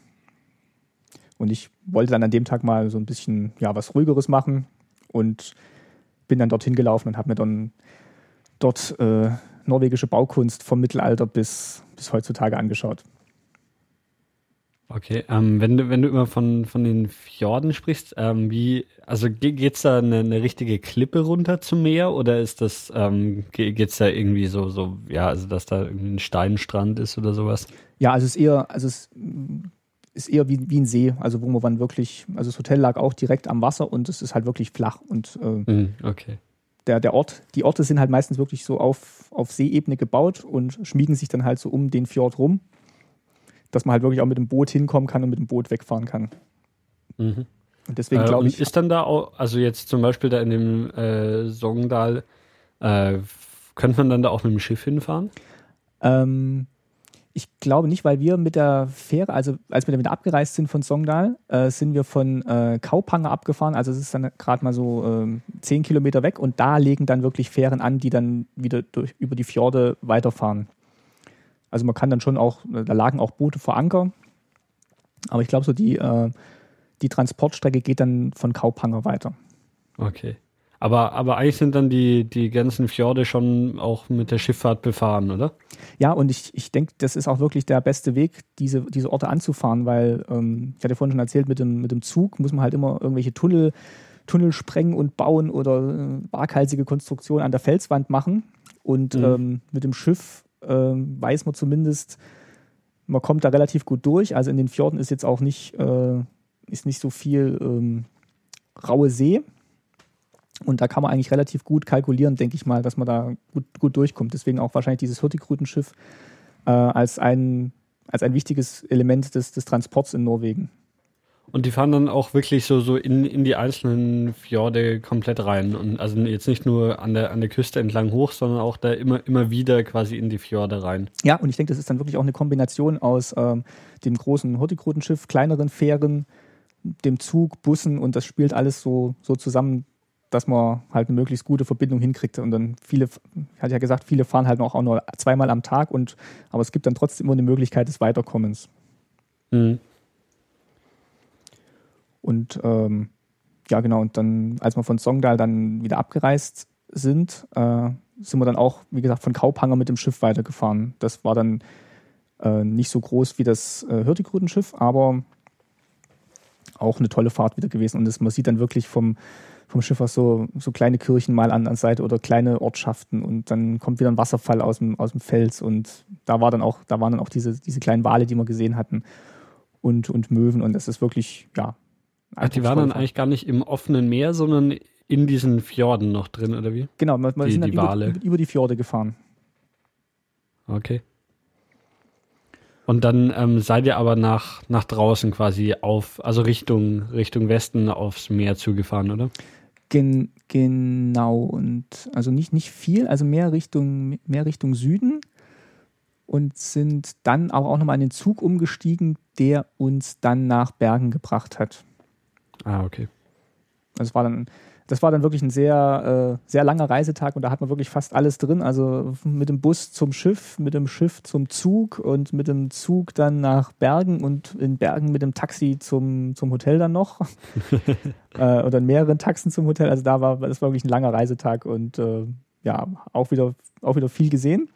Und ich wollte dann an dem Tag mal so ein bisschen ja, was Ruhigeres machen und bin dann dorthin gelaufen und habe mir dann dort äh, norwegische Baukunst vom Mittelalter bis, bis heutzutage angeschaut. Okay, ähm, wenn du wenn du immer von von den Fjorden sprichst, ähm, wie also geht's da eine, eine richtige Klippe runter zum Meer oder ist das ähm, geht's da irgendwie so so ja also dass da irgendwie ein Steinstrand ist oder sowas? Ja, also es ist eher also es ist eher wie, wie ein See, also wo man wirklich also das Hotel lag auch direkt am Wasser und es ist halt wirklich flach und äh, mm, okay. Der, der Ort, die Orte sind halt meistens wirklich so auf, auf Seeebene gebaut und schmiegen sich dann halt so um den Fjord rum dass man halt wirklich auch mit dem Boot hinkommen kann und mit dem Boot wegfahren kann. Mhm. Und deswegen äh, glaube ich. Ist dann da auch, also jetzt zum Beispiel da in dem äh, Songdal, äh, könnte man dann da auch mit dem Schiff hinfahren? Ähm, ich glaube nicht, weil wir mit der Fähre, also als wir damit abgereist sind von Songdal, äh, sind wir von äh, Kaupanger abgefahren. Also es ist dann gerade mal so äh, zehn Kilometer weg und da legen dann wirklich Fähren an, die dann wieder durch, über die Fjorde weiterfahren. Also man kann dann schon auch, da lagen auch Boote vor Anker. Aber ich glaube, so die, äh, die Transportstrecke geht dann von Kaupanger weiter. Okay. Aber, aber eigentlich sind dann die, die ganzen Fjorde schon auch mit der Schifffahrt befahren, oder? Ja, und ich, ich denke, das ist auch wirklich der beste Weg, diese, diese Orte anzufahren, weil ähm, ich hatte vorhin schon erzählt, mit dem, mit dem Zug muss man halt immer irgendwelche Tunnel, Tunnel sprengen und bauen oder äh, waghalsige Konstruktionen an der Felswand machen. Und mhm. ähm, mit dem Schiff ähm, weiß man zumindest, man kommt da relativ gut durch. Also in den Fjorden ist jetzt auch nicht, äh, ist nicht so viel ähm, raue See. Und da kann man eigentlich relativ gut kalkulieren, denke ich mal, dass man da gut, gut durchkommt. Deswegen auch wahrscheinlich dieses Hurtigrutenschiff äh, als, ein, als ein wichtiges Element des, des Transports in Norwegen. Und die fahren dann auch wirklich so, so in, in die einzelnen Fjorde komplett rein. Und also jetzt nicht nur an der, an der Küste entlang hoch, sondern auch da immer, immer wieder quasi in die Fjorde rein. Ja, und ich denke, das ist dann wirklich auch eine Kombination aus ähm, dem großen Hurtigrutenschiff, kleineren Fähren, dem Zug, Bussen und das spielt alles so, so zusammen, dass man halt eine möglichst gute Verbindung hinkriegt. Und dann viele, ich hatte ja gesagt, viele fahren halt auch, auch nur zweimal am Tag und aber es gibt dann trotzdem immer eine Möglichkeit des Weiterkommens. Mhm. Und ähm, ja, genau, und dann, als wir von Songdal dann wieder abgereist sind, äh, sind wir dann auch, wie gesagt, von Kaupanger mit dem Schiff weitergefahren. Das war dann äh, nicht so groß wie das äh, Hürtigrudenschiff, aber auch eine tolle Fahrt wieder gewesen. Und das, man sieht dann wirklich vom, vom Schiff aus so, so kleine Kirchen mal an der Seite oder kleine Ortschaften und dann kommt wieder ein Wasserfall aus dem, aus dem Fels und da war dann auch, da waren dann auch diese, diese kleinen Wale, die wir gesehen hatten und, und Möwen und das ist wirklich, ja, Ach, die waren dann eigentlich gar nicht im offenen Meer, sondern in diesen Fjorden noch drin, oder wie? Genau, wir die, sind dann über, über, die Fjorde gefahren. Okay. Und dann ähm, seid ihr aber nach, nach draußen quasi auf, also Richtung, Richtung Westen aufs Meer zugefahren, oder? Gen, genau, und also nicht, nicht viel, also mehr Richtung, mehr Richtung Süden und sind dann aber auch nochmal in den Zug umgestiegen, der uns dann nach Bergen gebracht hat. Ah, okay. Das war dann, das war dann wirklich ein sehr, äh, sehr langer Reisetag und da hat man wirklich fast alles drin. Also mit dem Bus zum Schiff, mit dem Schiff zum Zug und mit dem Zug dann nach Bergen und in Bergen mit dem Taxi zum, zum Hotel dann noch. [laughs] äh, oder in mehreren Taxen zum Hotel. Also da war, das war wirklich ein langer Reisetag und äh, ja, auch wieder, auch wieder viel gesehen.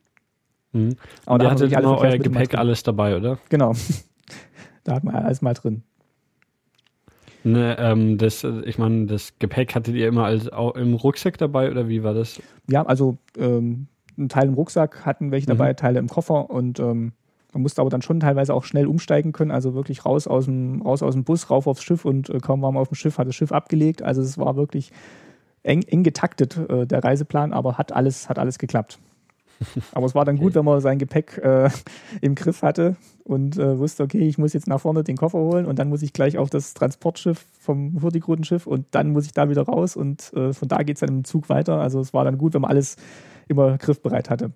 Mhm. Und ihr hattet immer euer Gepäck alles dabei, oder? Genau. [laughs] da hat man alles mal drin. Ne, ähm, das, ich meine, das Gepäck hattet ihr immer als, auch im Rucksack dabei oder wie war das? Ja, also ähm, ein Teil im Rucksack hatten welche dabei, mhm. Teile im Koffer und ähm, man musste aber dann schon teilweise auch schnell umsteigen können, also wirklich raus aus dem, raus aus dem Bus, rauf aufs Schiff und äh, kaum waren wir auf dem Schiff, hat das Schiff abgelegt. Also es war wirklich eng, eng getaktet, äh, der Reiseplan, aber hat alles, hat alles geklappt. Aber es war dann gut, wenn man sein Gepäck äh, im Griff hatte und äh, wusste, okay, ich muss jetzt nach vorne den Koffer holen und dann muss ich gleich auf das Transportschiff vom Hurtigrutenschiff und dann muss ich da wieder raus und äh, von da geht es dann im Zug weiter. Also es war dann gut, wenn man alles immer griffbereit hatte.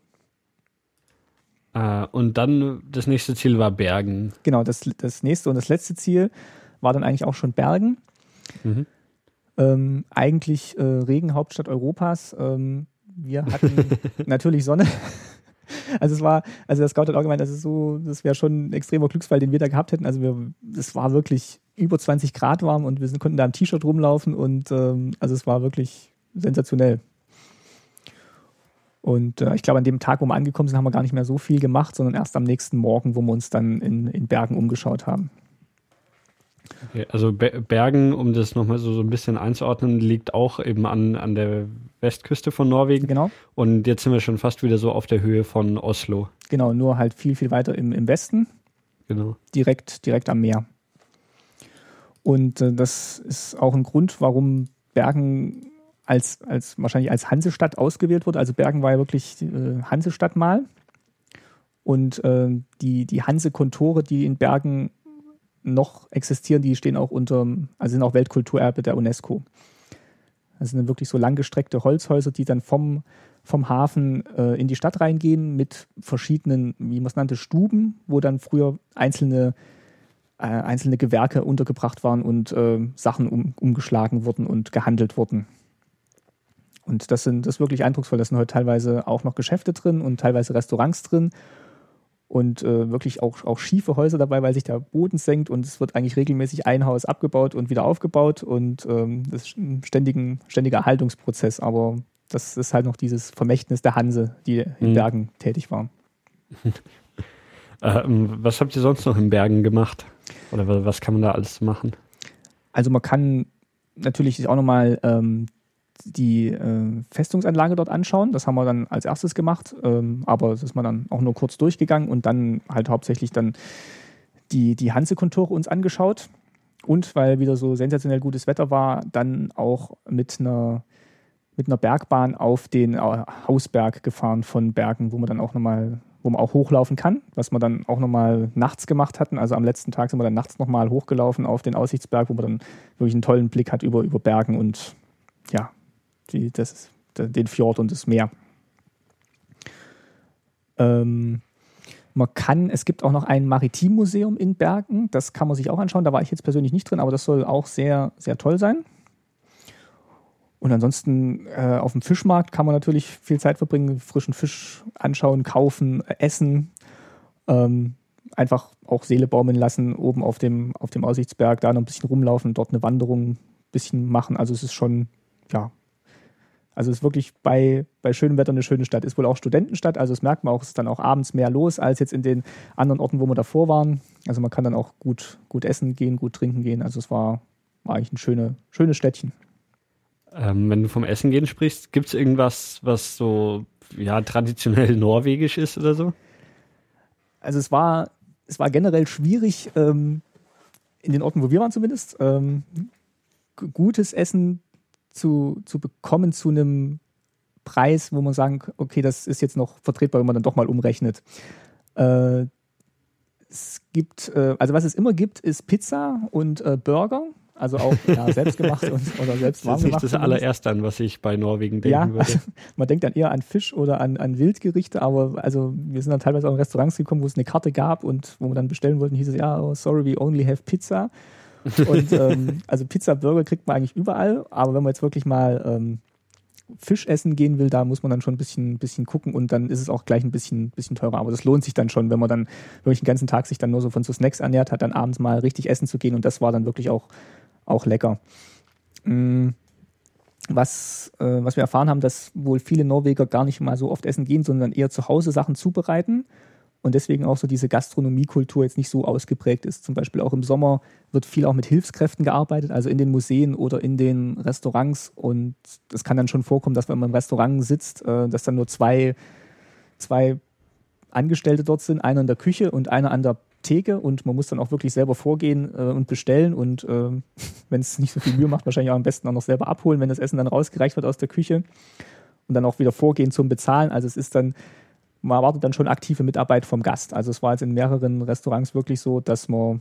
Ah, und dann das nächste Ziel war Bergen. Genau, das, das nächste und das letzte Ziel war dann eigentlich auch schon Bergen. Mhm. Ähm, eigentlich äh, Regenhauptstadt Europas. Ähm, wir hatten [laughs] natürlich Sonne. Also es war, also der Scout hat auch gemeint, das ist so, das wäre schon ein extremer Glücksfall, den wir da gehabt hätten. Also wir, es war wirklich über 20 Grad warm und wir konnten da im T-Shirt rumlaufen und ähm, also es war wirklich sensationell. Und äh, ich glaube, an dem Tag, wo wir angekommen sind, haben wir gar nicht mehr so viel gemacht, sondern erst am nächsten Morgen, wo wir uns dann in, in Bergen umgeschaut haben. Also Bergen, um das nochmal so, so ein bisschen einzuordnen, liegt auch eben an, an der Westküste von Norwegen. Genau. Und jetzt sind wir schon fast wieder so auf der Höhe von Oslo. Genau, nur halt viel, viel weiter im, im Westen. Genau. Direkt, direkt am Meer. Und äh, das ist auch ein Grund, warum Bergen als, als wahrscheinlich als Hansestadt ausgewählt wurde. Also Bergen war ja wirklich äh, Hansestadt mal. Und äh, die, die Hanse-Kontore, die in Bergen noch existieren, die stehen auch unter, also sind auch Weltkulturerbe der UNESCO. Das sind wirklich so langgestreckte Holzhäuser, die dann vom, vom Hafen äh, in die Stadt reingehen mit verschiedenen, wie man es nannte, Stuben, wo dann früher einzelne, äh, einzelne Gewerke untergebracht waren und äh, Sachen um, umgeschlagen wurden und gehandelt wurden. Und das, sind, das ist wirklich eindrucksvoll. Da sind heute teilweise auch noch Geschäfte drin und teilweise Restaurants drin und äh, wirklich auch, auch schiefe Häuser dabei, weil sich der Boden senkt und es wird eigentlich regelmäßig ein Haus abgebaut und wieder aufgebaut und ähm, das ist ein ständigen, ständiger Erhaltungsprozess, aber das ist halt noch dieses Vermächtnis der Hanse, die in mhm. Bergen tätig war. [laughs] ähm, was habt ihr sonst noch in Bergen gemacht? Oder was kann man da alles machen? Also man kann natürlich auch nochmal ähm, die äh, Festungsanlage dort anschauen. Das haben wir dann als erstes gemacht, ähm, aber das ist man dann auch nur kurz durchgegangen und dann halt hauptsächlich dann die, die Hanse-Kontore uns angeschaut. Und weil wieder so sensationell gutes Wetter war, dann auch mit einer, mit einer Bergbahn auf den äh, Hausberg gefahren von Bergen, wo man dann auch nochmal, wo man auch hochlaufen kann, was wir dann auch nochmal nachts gemacht hatten. Also am letzten Tag sind wir dann nachts nochmal hochgelaufen auf den Aussichtsberg, wo man dann wirklich einen tollen Blick hat über, über Bergen und ja, die, das, den Fjord und das Meer. Ähm, man kann, es gibt auch noch ein Maritimmuseum in Bergen, das kann man sich auch anschauen. Da war ich jetzt persönlich nicht drin, aber das soll auch sehr, sehr toll sein. Und ansonsten äh, auf dem Fischmarkt kann man natürlich viel Zeit verbringen, frischen Fisch anschauen, kaufen, essen. Ähm, einfach auch Seele baumeln lassen, oben auf dem, auf dem Aussichtsberg, da noch ein bisschen rumlaufen, dort eine Wanderung ein bisschen machen. Also es ist schon, ja, also es ist wirklich bei, bei schönem Wetter eine schöne Stadt. Ist wohl auch Studentenstadt, also das merkt man auch, es ist dann auch abends mehr los als jetzt in den anderen Orten, wo wir davor waren. Also man kann dann auch gut, gut essen gehen, gut trinken gehen. Also es war, war eigentlich ein schöne, schönes Städtchen. Ähm, wenn du vom Essen gehen sprichst, gibt es irgendwas, was so ja, traditionell norwegisch ist oder so? Also es war, es war generell schwierig, ähm, in den Orten, wo wir waren zumindest, ähm, gutes Essen zu, zu bekommen zu einem Preis, wo man sagen, okay, das ist jetzt noch vertretbar, wenn man dann doch mal umrechnet. Äh, es gibt, äh, also was es immer gibt, ist Pizza und äh, Burger. Also auch ja, [laughs] selbst gemacht und, oder selbst warm gemacht. Das ist das allererste an, was ich bei Norwegen denken ja, würde. [laughs] Man denkt dann eher an Fisch oder an, an Wildgerichte, aber also wir sind dann teilweise auch in Restaurants gekommen, wo es eine Karte gab und wo wir dann bestellen wollten, hieß es, ja, oh, sorry, we only have Pizza. Und ähm, also Pizza, Burger kriegt man eigentlich überall, aber wenn man jetzt wirklich mal ähm, Fisch essen gehen will, da muss man dann schon ein bisschen, bisschen gucken und dann ist es auch gleich ein bisschen, bisschen teurer. Aber das lohnt sich dann schon, wenn man dann wirklich den ganzen Tag sich dann nur so von so Snacks ernährt hat, dann abends mal richtig essen zu gehen und das war dann wirklich auch, auch lecker. Mhm. Was, äh, was wir erfahren haben, dass wohl viele Norweger gar nicht mal so oft essen gehen, sondern eher zu Hause Sachen zubereiten und deswegen auch so diese Gastronomiekultur jetzt nicht so ausgeprägt ist. Zum Beispiel auch im Sommer wird viel auch mit Hilfskräften gearbeitet, also in den Museen oder in den Restaurants. Und es kann dann schon vorkommen, dass wenn man im Restaurant sitzt, äh, dass dann nur zwei, zwei Angestellte dort sind, einer in der Küche und einer an der Theke und man muss dann auch wirklich selber vorgehen äh, und bestellen und äh, [laughs] wenn es nicht so viel Mühe macht, wahrscheinlich auch am besten auch noch selber abholen, wenn das Essen dann rausgereicht wird aus der Küche und dann auch wieder vorgehen zum Bezahlen. Also es ist dann man erwartet dann schon aktive Mitarbeit vom Gast. Also es war jetzt in mehreren Restaurants wirklich so, dass man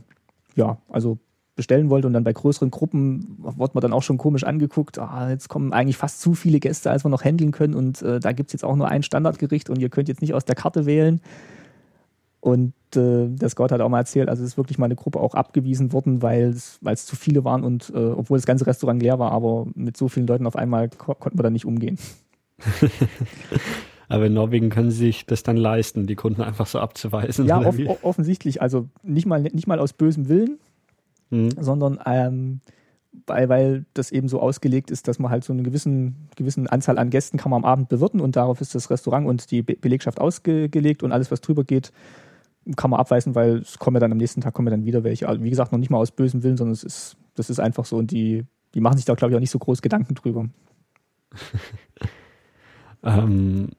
ja, also bestellen wollte und dann bei größeren Gruppen wurde man dann auch schon komisch angeguckt, ah, jetzt kommen eigentlich fast zu viele Gäste, als wir noch handeln können und äh, da gibt es jetzt auch nur ein Standardgericht und ihr könnt jetzt nicht aus der Karte wählen. Und äh, der Scott hat auch mal erzählt, also es ist wirklich mal eine Gruppe auch abgewiesen worden, weil es zu viele waren und äh, obwohl das ganze Restaurant leer war, aber mit so vielen Leuten auf einmal ko konnten wir da nicht umgehen. [laughs] Aber in Norwegen können sie sich das dann leisten, die Kunden einfach so abzuweisen. Ja, [laughs] off offensichtlich. Also nicht mal, nicht mal aus bösem Willen, mhm. sondern ähm, weil, weil das eben so ausgelegt ist, dass man halt so eine gewissen, gewissen Anzahl an Gästen kann man am Abend bewirten und darauf ist das Restaurant und die Be Belegschaft ausgelegt und alles, was drüber geht, kann man abweisen, weil es kommen ja dann am nächsten Tag kommen ja dann wieder welche. Also wie gesagt, noch nicht mal aus bösem Willen, sondern es ist, das ist einfach so und die, die machen sich da, glaube ich, auch nicht so groß Gedanken drüber. [laughs] ähm,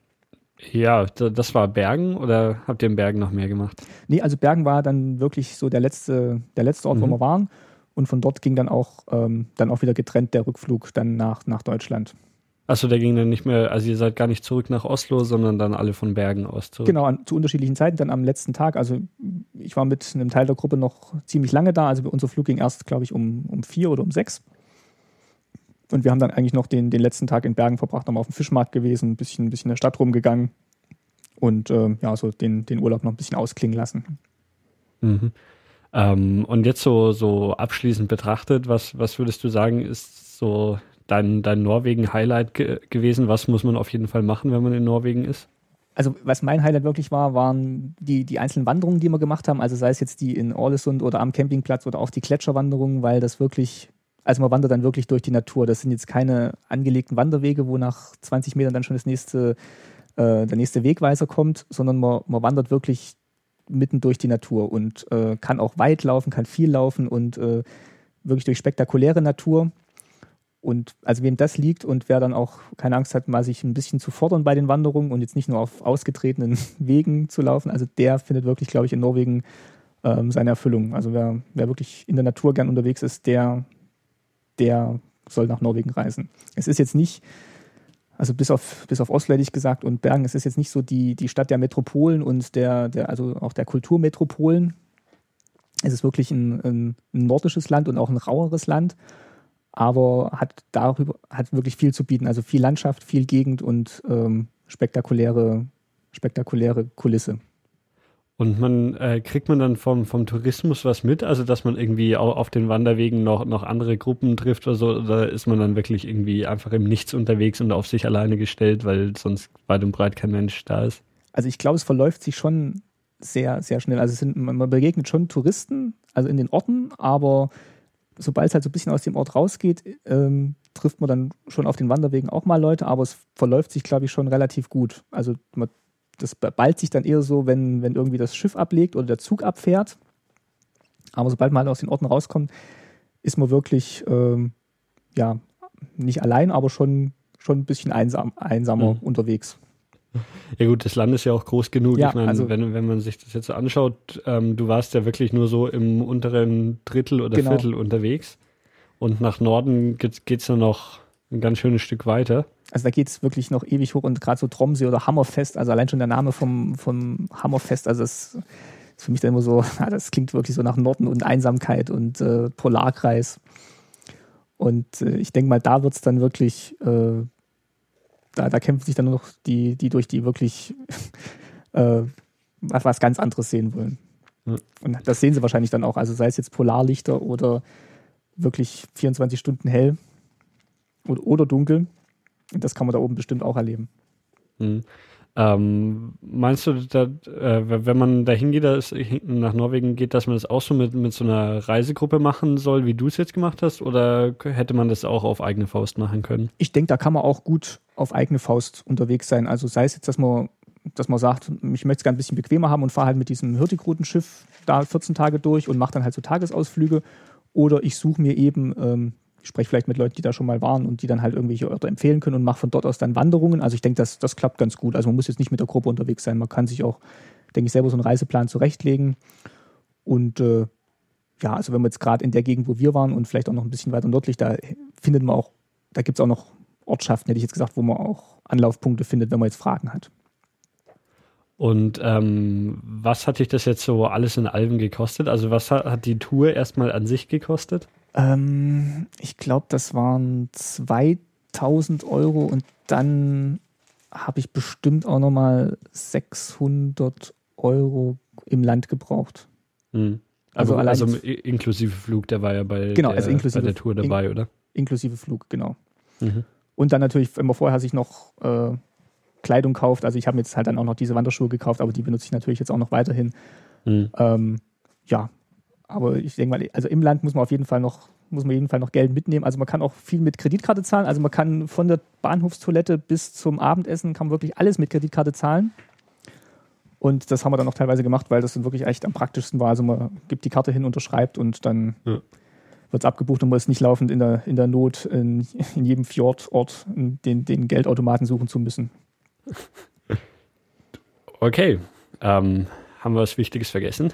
ja, das war Bergen oder habt ihr in Bergen noch mehr gemacht? Nee, also Bergen war dann wirklich so der letzte, der letzte Ort, mhm. wo wir waren. Und von dort ging dann auch, ähm, dann auch wieder getrennt der Rückflug dann nach, nach Deutschland. Achso, der ging dann nicht mehr, also ihr seid gar nicht zurück nach Oslo, sondern dann alle von Bergen aus zurück. Genau, an, zu unterschiedlichen Zeiten, dann am letzten Tag. Also ich war mit einem Teil der Gruppe noch ziemlich lange da. Also unser Flug ging erst, glaube ich, um, um vier oder um sechs. Und wir haben dann eigentlich noch den, den letzten Tag in Bergen verbracht, nochmal auf dem Fischmarkt gewesen, ein bisschen, ein bisschen in der Stadt rumgegangen und äh, ja, so den, den Urlaub noch ein bisschen ausklingen lassen. Mhm. Ähm, und jetzt so, so abschließend betrachtet, was, was würdest du sagen, ist so dein, dein Norwegen-Highlight ge gewesen? Was muss man auf jeden Fall machen, wenn man in Norwegen ist? Also was mein Highlight wirklich war, waren die, die einzelnen Wanderungen, die wir gemacht haben. Also sei es jetzt die in Orlesund oder am Campingplatz oder auch die Gletscherwanderungen, weil das wirklich, also man wandert dann wirklich durch die Natur. Das sind jetzt keine angelegten Wanderwege, wo nach 20 Metern dann schon das nächste, äh, der nächste Wegweiser kommt, sondern man, man wandert wirklich mitten durch die Natur und äh, kann auch weit laufen, kann viel laufen und äh, wirklich durch spektakuläre Natur. Und also wem das liegt und wer dann auch keine Angst hat, mal sich ein bisschen zu fordern bei den Wanderungen und jetzt nicht nur auf ausgetretenen [laughs] Wegen zu laufen, also der findet wirklich, glaube ich, in Norwegen ähm, seine Erfüllung. Also wer, wer wirklich in der Natur gern unterwegs ist, der, der soll nach Norwegen reisen. Es ist jetzt nicht, also bis auf, bis auf Oslo hätte ich gesagt und Bergen, es ist jetzt nicht so die, die Stadt der Metropolen und der, der, also auch der Kulturmetropolen. Es ist wirklich ein, ein, ein nordisches Land und auch ein raueres Land aber hat darüber hat wirklich viel zu bieten. Also viel Landschaft, viel Gegend und ähm, spektakuläre, spektakuläre Kulisse. Und man äh, kriegt man dann vom, vom Tourismus was mit, also dass man irgendwie auch auf den Wanderwegen noch, noch andere Gruppen trifft oder so, oder ist man dann wirklich irgendwie einfach im Nichts unterwegs und auf sich alleine gestellt, weil sonst weit und breit kein Mensch da ist? Also ich glaube, es verläuft sich schon sehr, sehr schnell. Also sind, man begegnet schon Touristen, also in den Orten, aber sobald es halt so ein bisschen aus dem Ort rausgeht, ähm, trifft man dann schon auf den Wanderwegen auch mal Leute, aber es verläuft sich, glaube ich, schon relativ gut. Also man, das ballt sich dann eher so, wenn, wenn irgendwie das Schiff ablegt oder der Zug abfährt. Aber sobald man halt aus den Orten rauskommt, ist man wirklich, ähm, ja, nicht allein, aber schon, schon ein bisschen einsam, einsamer mhm. unterwegs. Ja gut, das Land ist ja auch groß genug. Ja, ich meine, also, wenn, wenn man sich das jetzt so anschaut, ähm, du warst ja wirklich nur so im unteren Drittel oder genau. Viertel unterwegs. Und nach Norden geht es ja noch ein ganz schönes Stück weiter. Also da geht es wirklich noch ewig hoch und gerade so Tromsee oder Hammerfest, also allein schon der Name vom, vom Hammerfest, also das ist für mich dann immer so, [laughs] das klingt wirklich so nach Norden und Einsamkeit und äh, Polarkreis. Und äh, ich denke mal, da wird es dann wirklich äh, da, da kämpfen sich dann nur noch die, die durch die wirklich [laughs] äh, was, ganz anderes sehen wollen. Ja. Und das sehen sie wahrscheinlich dann auch. Also sei es jetzt Polarlichter oder wirklich 24 Stunden hell oder, oder dunkel. Das kann man da oben bestimmt auch erleben. Mhm. Ähm, meinst du, da, äh, wenn man da hingeht, nach Norwegen geht, dass man das auch so mit, mit so einer Reisegruppe machen soll, wie du es jetzt gemacht hast? Oder hätte man das auch auf eigene Faust machen können? Ich denke, da kann man auch gut auf eigene Faust unterwegs sein. Also sei es jetzt, dass man, dass man sagt, ich möchte es gerne ein bisschen bequemer haben und fahre halt mit diesem Hürtigrutenschiff da 14 Tage durch und mache dann halt so Tagesausflüge. Oder ich suche mir eben ähm, spreche vielleicht mit Leuten, die da schon mal waren und die dann halt irgendwelche Orte empfehlen können und mache von dort aus dann Wanderungen. Also ich denke, das, das klappt ganz gut. Also man muss jetzt nicht mit der Gruppe unterwegs sein. Man kann sich auch, denke ich, selber so einen Reiseplan zurechtlegen. Und äh, ja, also wenn wir jetzt gerade in der Gegend, wo wir waren und vielleicht auch noch ein bisschen weiter nördlich, da findet man auch, da gibt es auch noch Ortschaften, hätte ich jetzt gesagt, wo man auch Anlaufpunkte findet, wenn man jetzt Fragen hat. Und ähm, was hat dich das jetzt so alles in Alben gekostet? Also was hat, hat die Tour erstmal an sich gekostet? Ähm, ich glaube, das waren 2000 Euro und dann habe ich bestimmt auch nochmal 600 Euro im Land gebraucht. Mhm. Also, also, also inklusive Flug, der war ja bei, genau, der, also inklusive, bei der Tour dabei, in, oder? Inklusive Flug, genau. Mhm. Und dann natürlich, man vorher sich noch äh, Kleidung kauft, also ich habe jetzt halt dann auch noch diese Wanderschuhe gekauft, aber die benutze ich natürlich jetzt auch noch weiterhin. Mhm. Ähm, ja, aber ich denke mal, also im Land muss man auf jeden Fall noch, muss man jeden Fall noch Geld mitnehmen. Also man kann auch viel mit Kreditkarte zahlen. Also man kann von der Bahnhofstoilette bis zum Abendessen kann man wirklich alles mit Kreditkarte zahlen. Und das haben wir dann auch teilweise gemacht, weil das dann wirklich echt am praktischsten war. Also man gibt die Karte hin, unterschreibt und dann ja. wird es abgebucht und man ist nicht laufend in der, in der Not in, in jedem Fjordort den, den Geldautomaten suchen zu müssen. [laughs] Okay. Ähm, haben wir was Wichtiges vergessen?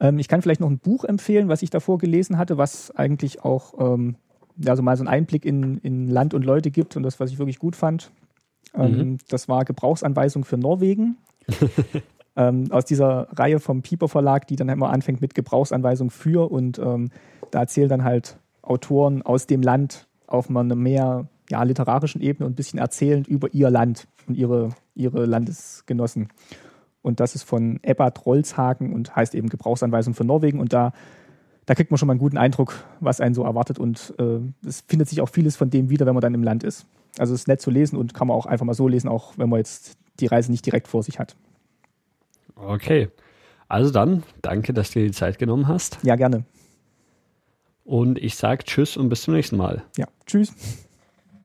Ähm, ich kann vielleicht noch ein Buch empfehlen, was ich davor gelesen hatte, was eigentlich auch ähm, also mal so einen Einblick in, in Land und Leute gibt und das, was ich wirklich gut fand. Ähm, mhm. Das war Gebrauchsanweisung für Norwegen. [laughs] ähm, aus dieser Reihe vom Pieper Verlag, die dann immer anfängt mit Gebrauchsanweisung für und ähm, da erzählen dann halt Autoren aus dem Land auf einer mehr ja, literarischen Ebene und ein bisschen erzählend über ihr Land und ihre, ihre Landesgenossen. Und das ist von Ebbert Rolzhagen und heißt eben Gebrauchsanweisung für Norwegen. Und da, da kriegt man schon mal einen guten Eindruck, was einen so erwartet. Und äh, es findet sich auch vieles von dem wieder, wenn man dann im Land ist. Also es ist nett zu lesen und kann man auch einfach mal so lesen, auch wenn man jetzt die Reise nicht direkt vor sich hat. Okay. Also dann, danke, dass du dir die Zeit genommen hast. Ja, gerne. Und ich sage Tschüss und bis zum nächsten Mal. Ja, Tschüss.